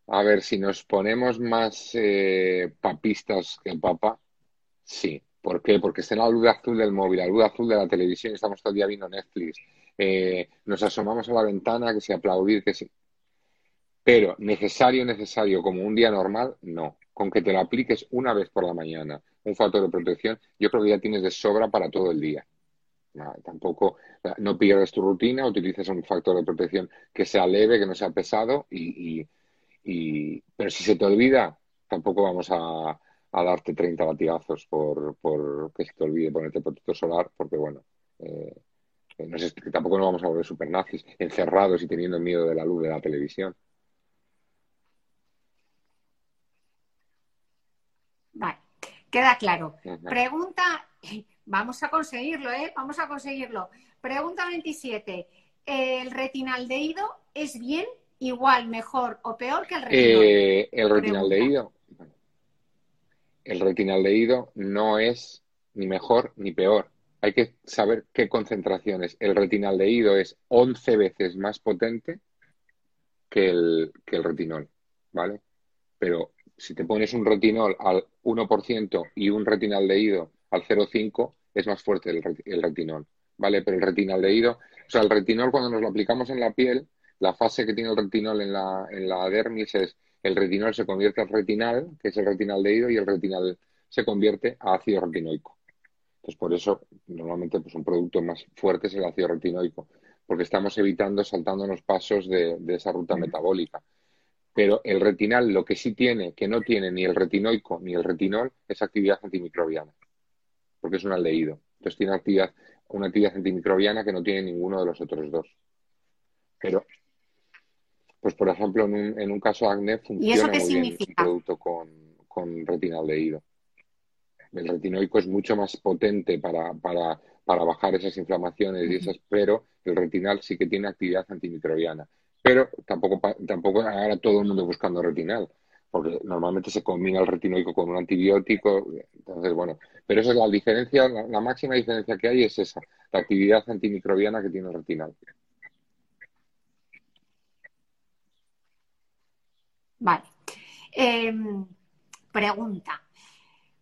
A ver, si nos ponemos más eh, papistas que el Papa, sí. ¿Por qué? Porque está la luz azul del móvil, la luz azul de la televisión, estamos todo el día viendo Netflix. Eh, nos asomamos a la ventana, que se aplaudir, que se... Pero necesario, necesario, como un día normal, no. Con que te lo apliques una vez por la mañana, un factor de protección, yo creo que ya tienes de sobra para todo el día. tampoco, no pierdes tu rutina, utilices un factor de protección que sea leve, que no sea pesado, y pero si se te olvida, tampoco vamos a, a darte 30 latigazos por, por que se te olvide ponerte protector solar, porque bueno, eh, no sé, tampoco nos vamos a volver super nazis, encerrados y teniendo miedo de la luz de la televisión. Vale, queda claro. Pregunta, vamos a conseguirlo, ¿eh? Vamos a conseguirlo. Pregunta 27. ¿El retinaldehído es bien, igual, mejor o peor que el retinol? Eh, el retinaldehído el retinaldehído no es ni mejor ni peor. Hay que saber qué concentraciones. El retinaldehído es 11 veces más potente que el, retinol, ¿vale? Pero si te pones un retinol al 1% y un retinaldehído al 0,5, es más fuerte el, el retinol, ¿vale? Pero el retinaldehído, o sea, el retinol cuando nos lo aplicamos en la piel, la fase que tiene el retinol en la, en la dermis es el retinol se convierte al retinal, que es el retinaldehído, y el retinal se convierte a ácido retinoico. Entonces, por eso, normalmente, pues un producto más fuerte es el ácido retinoico, porque estamos evitando saltándonos pasos de, esa ruta metabólica. Pero el retinal lo que sí tiene, que no tiene ni el retinoico ni el retinol, es actividad antimicrobiana, porque es un aldehído. Entonces tiene actividad, una actividad antimicrobiana que no tiene ninguno de los otros dos. Pero pues por ejemplo, en un, en un caso acné funciona muy bien un producto con, con retinaldehído. El retinoico es mucho más potente para, para, para bajar esas inflamaciones y esas, pero el retinal sí que tiene actividad antimicrobiana. Pero tampoco, tampoco ahora todo el mundo buscando retinal, porque normalmente se combina el retinoico con un antibiótico. Entonces, bueno, pero esa es la diferencia, la, la máxima diferencia que hay es esa, la actividad antimicrobiana que tiene el retinal. Vale. Em, pregunta.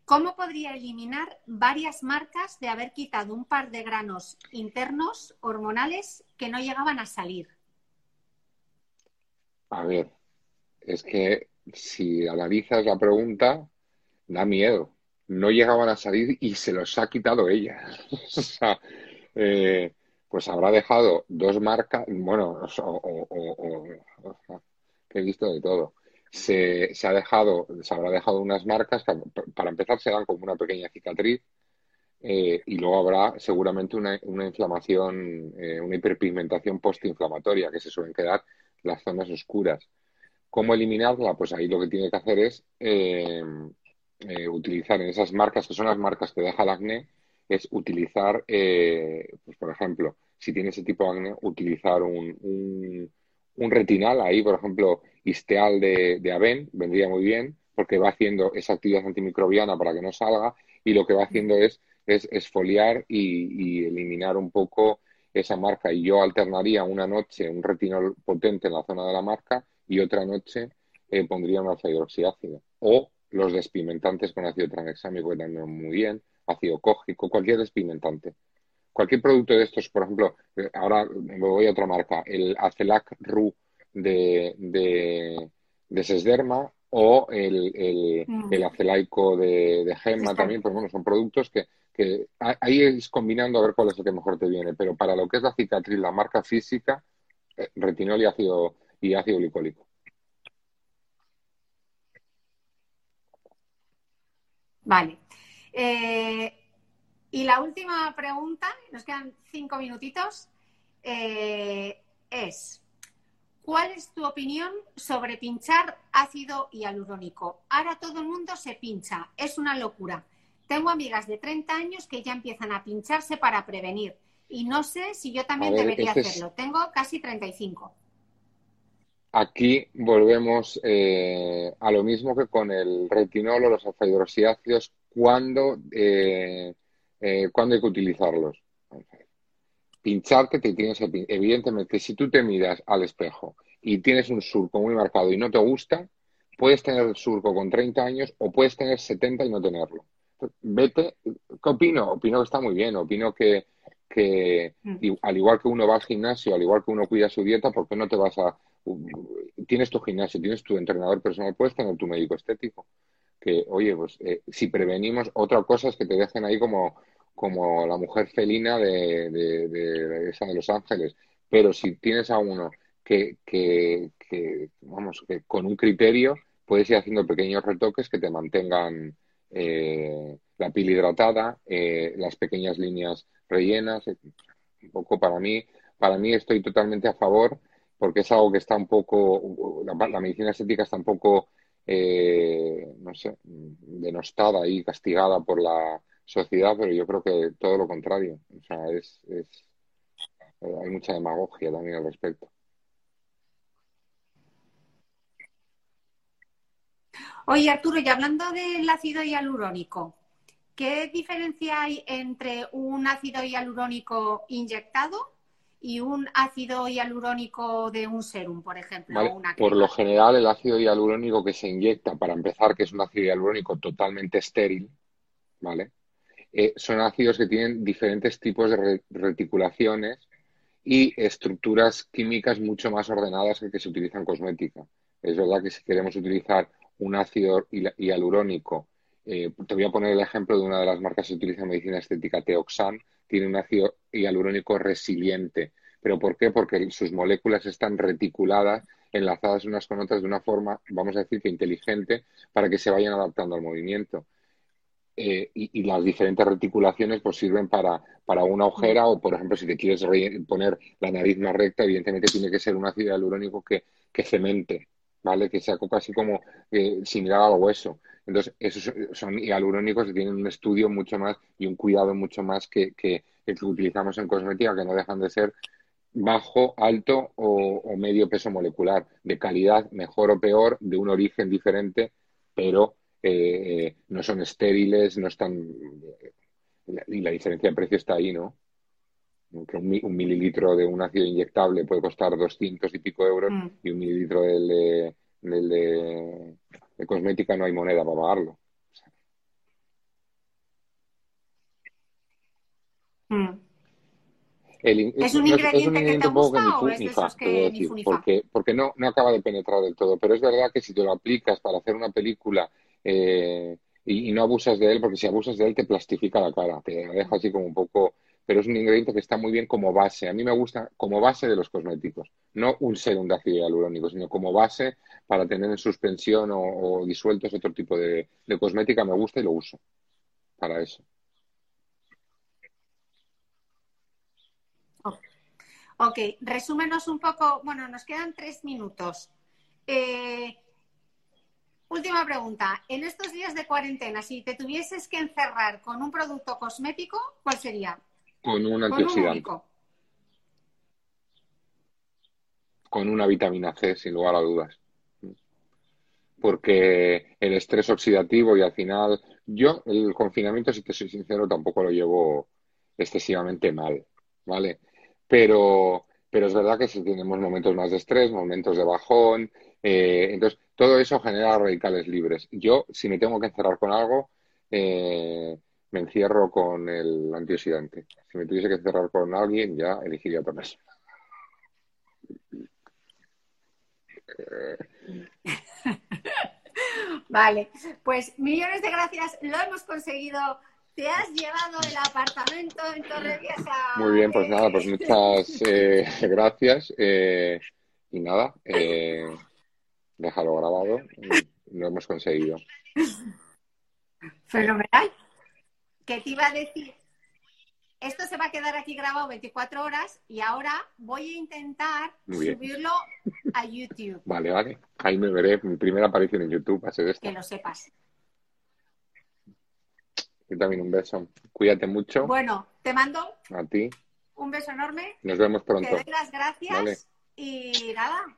¿Cómo podría eliminar varias marcas de haber quitado un par de granos internos hormonales que no llegaban a salir? A ver, es que si analizas la pregunta, da miedo. No llegaban a salir y se los ha quitado ella. o sea, eh, pues habrá dejado dos marcas, bueno, o, he visto de todo. Se, ha dejado, se habrá dejado unas marcas que para empezar se dan como una pequeña cicatriz eh, y luego habrá seguramente una, inflamación, eh, una hiperpigmentación postinflamatoria que se suelen quedar las zonas oscuras. ¿Cómo eliminarla? Pues ahí lo que tiene que hacer es eh, utilizar en esas marcas, que son las marcas que deja el acné, es utilizar, pues por ejemplo, si tiene ese tipo de acné, utilizar un, un, retinal ahí, por ejemplo, Isteal de, Aven, vendría muy bien, porque va haciendo esa actividad antimicrobiana para que no salga y lo que va haciendo es, es esfoliar y, eliminar un poco esa marca. Y yo alternaría una noche un retinol potente en la zona de la marca y otra noche eh, pondría un ácido hidroxiácido. O los despigmentantes con ácido tranexámico, que también muy bien, ácido cógico, cualquier despigmentante cualquier producto de estos, por ejemplo, eh, ahora me voy a otra marca, el Acelac Ru de, de, de Sesderma o el, el, mm. el acelaico de, de Gemma también, pues bueno, son productos que, que ahí es combinando a ver cuál es el que mejor te viene, pero para lo que es la cicatriz, la marca física, eh, retinol y ácido, y ácido glicólico. Vale. Eh, y la última pregunta, nos quedan cinco minutitos, eh, es, ¿cuál es tu opinión sobre pinchar ácido hialurónico? Ahora todo el mundo se pincha, es una locura. Tengo amigas de 30 años que ya empiezan a pincharse para prevenir y no sé si yo también debería este hacerlo. Tengo casi 35. Aquí volvemos eh, a lo mismo que con el retinol o los alfa hidroxiácidos cuando eh, eh, cuándo hay que utilizarlos. Pincharte te tienes que, evidentemente, si tú te miras al espejo y tienes un surco muy marcado y no te gusta, puedes tener el surco con 30 años o puedes tener 70 y no tenerlo. Vete, ¿qué opino? Opino que está muy bien, opino que, que mm. al igual que uno va al gimnasio, al igual que uno cuida su dieta, ¿por qué no te vas a... Tienes tu gimnasio, tienes tu entrenador personal, puedes tener tu médico estético. Que, oye, pues eh, si prevenimos, otra cosa es que te dejen ahí como, como la mujer felina de, de, esa de Los Ángeles. Pero si tienes a uno que, que, vamos, que con un criterio puedes ir haciendo pequeños retoques que te mantengan eh, la piel hidratada, eh, las pequeñas líneas rellenas. Un poco para mí, para mí estoy totalmente a favor porque es algo que está un poco, la, medicina estética está un poco, eh, no sé, denostada y castigada por la sociedad, pero yo creo que todo lo contrario. O sea, es, es hay mucha demagogia también al respecto. Oye, Arturo, y hablando del ácido hialurónico, ¿qué diferencia hay entre un ácido hialurónico inyectado y un ácido hialurónico de un serum, por ejemplo? por lo general, el ácido hialurónico que se inyecta, para empezar, que es un ácido hialurónico totalmente estéril, ¿vale? Eh, son ácidos que tienen diferentes tipos de reticulaciones y estructuras químicas mucho más ordenadas que que se utilizan en cosmética. Es verdad que si queremos utilizar un ácido hialurónico, eh, te voy a poner el ejemplo de una de las marcas que se utiliza en medicina estética, Teoxan, tiene un ácido hialurónico resiliente. ¿Pero por qué? Porque sus moléculas están reticuladas, enlazadas unas con otras de una forma, vamos a decir que inteligente, para que se vayan adaptando al movimiento. Eh, y, las diferentes reticulaciones pues sirven para, para una ojera o, por ejemplo, si te quieres poner la nariz más recta, evidentemente tiene que ser un ácido hialurónico que, que cemente, ¿vale? Que sea casi como eh, similar al hueso. Entonces, esos son hialurónicos que tienen un estudio mucho más y un cuidado mucho más que, que el que utilizamos en cosmética, que no dejan de ser bajo, alto o, o medio peso molecular, de calidad mejor o peor, de un origen diferente, pero eh, no son estériles, no están. Y la diferencia de precio está ahí, ¿no? Que un, mililitro de un ácido inyectable puede costar 200 y pico euros mm. y un mililitro del de, de cosmética no hay moneda para pagarlo. Mm. El, ¿Es un ingrediente que te poco gusta o ni es fu de ni fa, esos te que ni decir, ni porque, porque no, no acaba de penetrar del todo, pero es verdad que si te lo aplicas para hacer una película eh, y, no abusas de él, porque si abusas de él te plastifica la cara, te deja así como un poco, pero es un ingrediente que está muy bien como base. A mí me gusta como base de los cosméticos, no un serum de ácido hialurónico, sino como base para tener en suspensión o, o disueltos otro tipo de, de cosmética, me gusta y lo uso para eso. Ok, resúmenos un poco. Bueno, nos quedan tres minutos. Eh, última pregunta. En estos días de cuarentena, si te tuvieses que encerrar con un producto cosmético, ¿cuál sería? Con un Con un antioxidante. con una vitamina C, sin lugar a dudas. Porque el estrés oxidativo y al final, yo el confinamiento, si te soy sincero, tampoco lo llevo excesivamente mal, ¿vale? Pero, pero es verdad que si tenemos momentos más de estrés, momentos de bajón, eh, entonces todo eso genera radicales libres. Yo, si me tengo que encerrar con algo, eh, me encierro con el antioxidante. Si me tuviese que encerrar con alguien, ya elegiría persona. Vale, pues millones de gracias. Lo hemos conseguido. Te has llevado el apartamento en Torrevieja. Muy bien, pues Eh, nada, pues muchas eh, gracias. eh, y nada, eh, déjalo grabado. y Lo hemos conseguido. Fenomenal. ¿Qué te iba a decir? Esto se va a quedar aquí grabado 24 horas y ahora voy a intentar subirlo a YouTube, Vale, vale. Ahí me veré. Mi primera aparición en YouTube va a ser que esta. lo sepas. Yo también un beso. Cuídate mucho. Bueno, te mando A ti. un beso enorme, Nos vemos te pronto. doy las gracias Vale. y nada,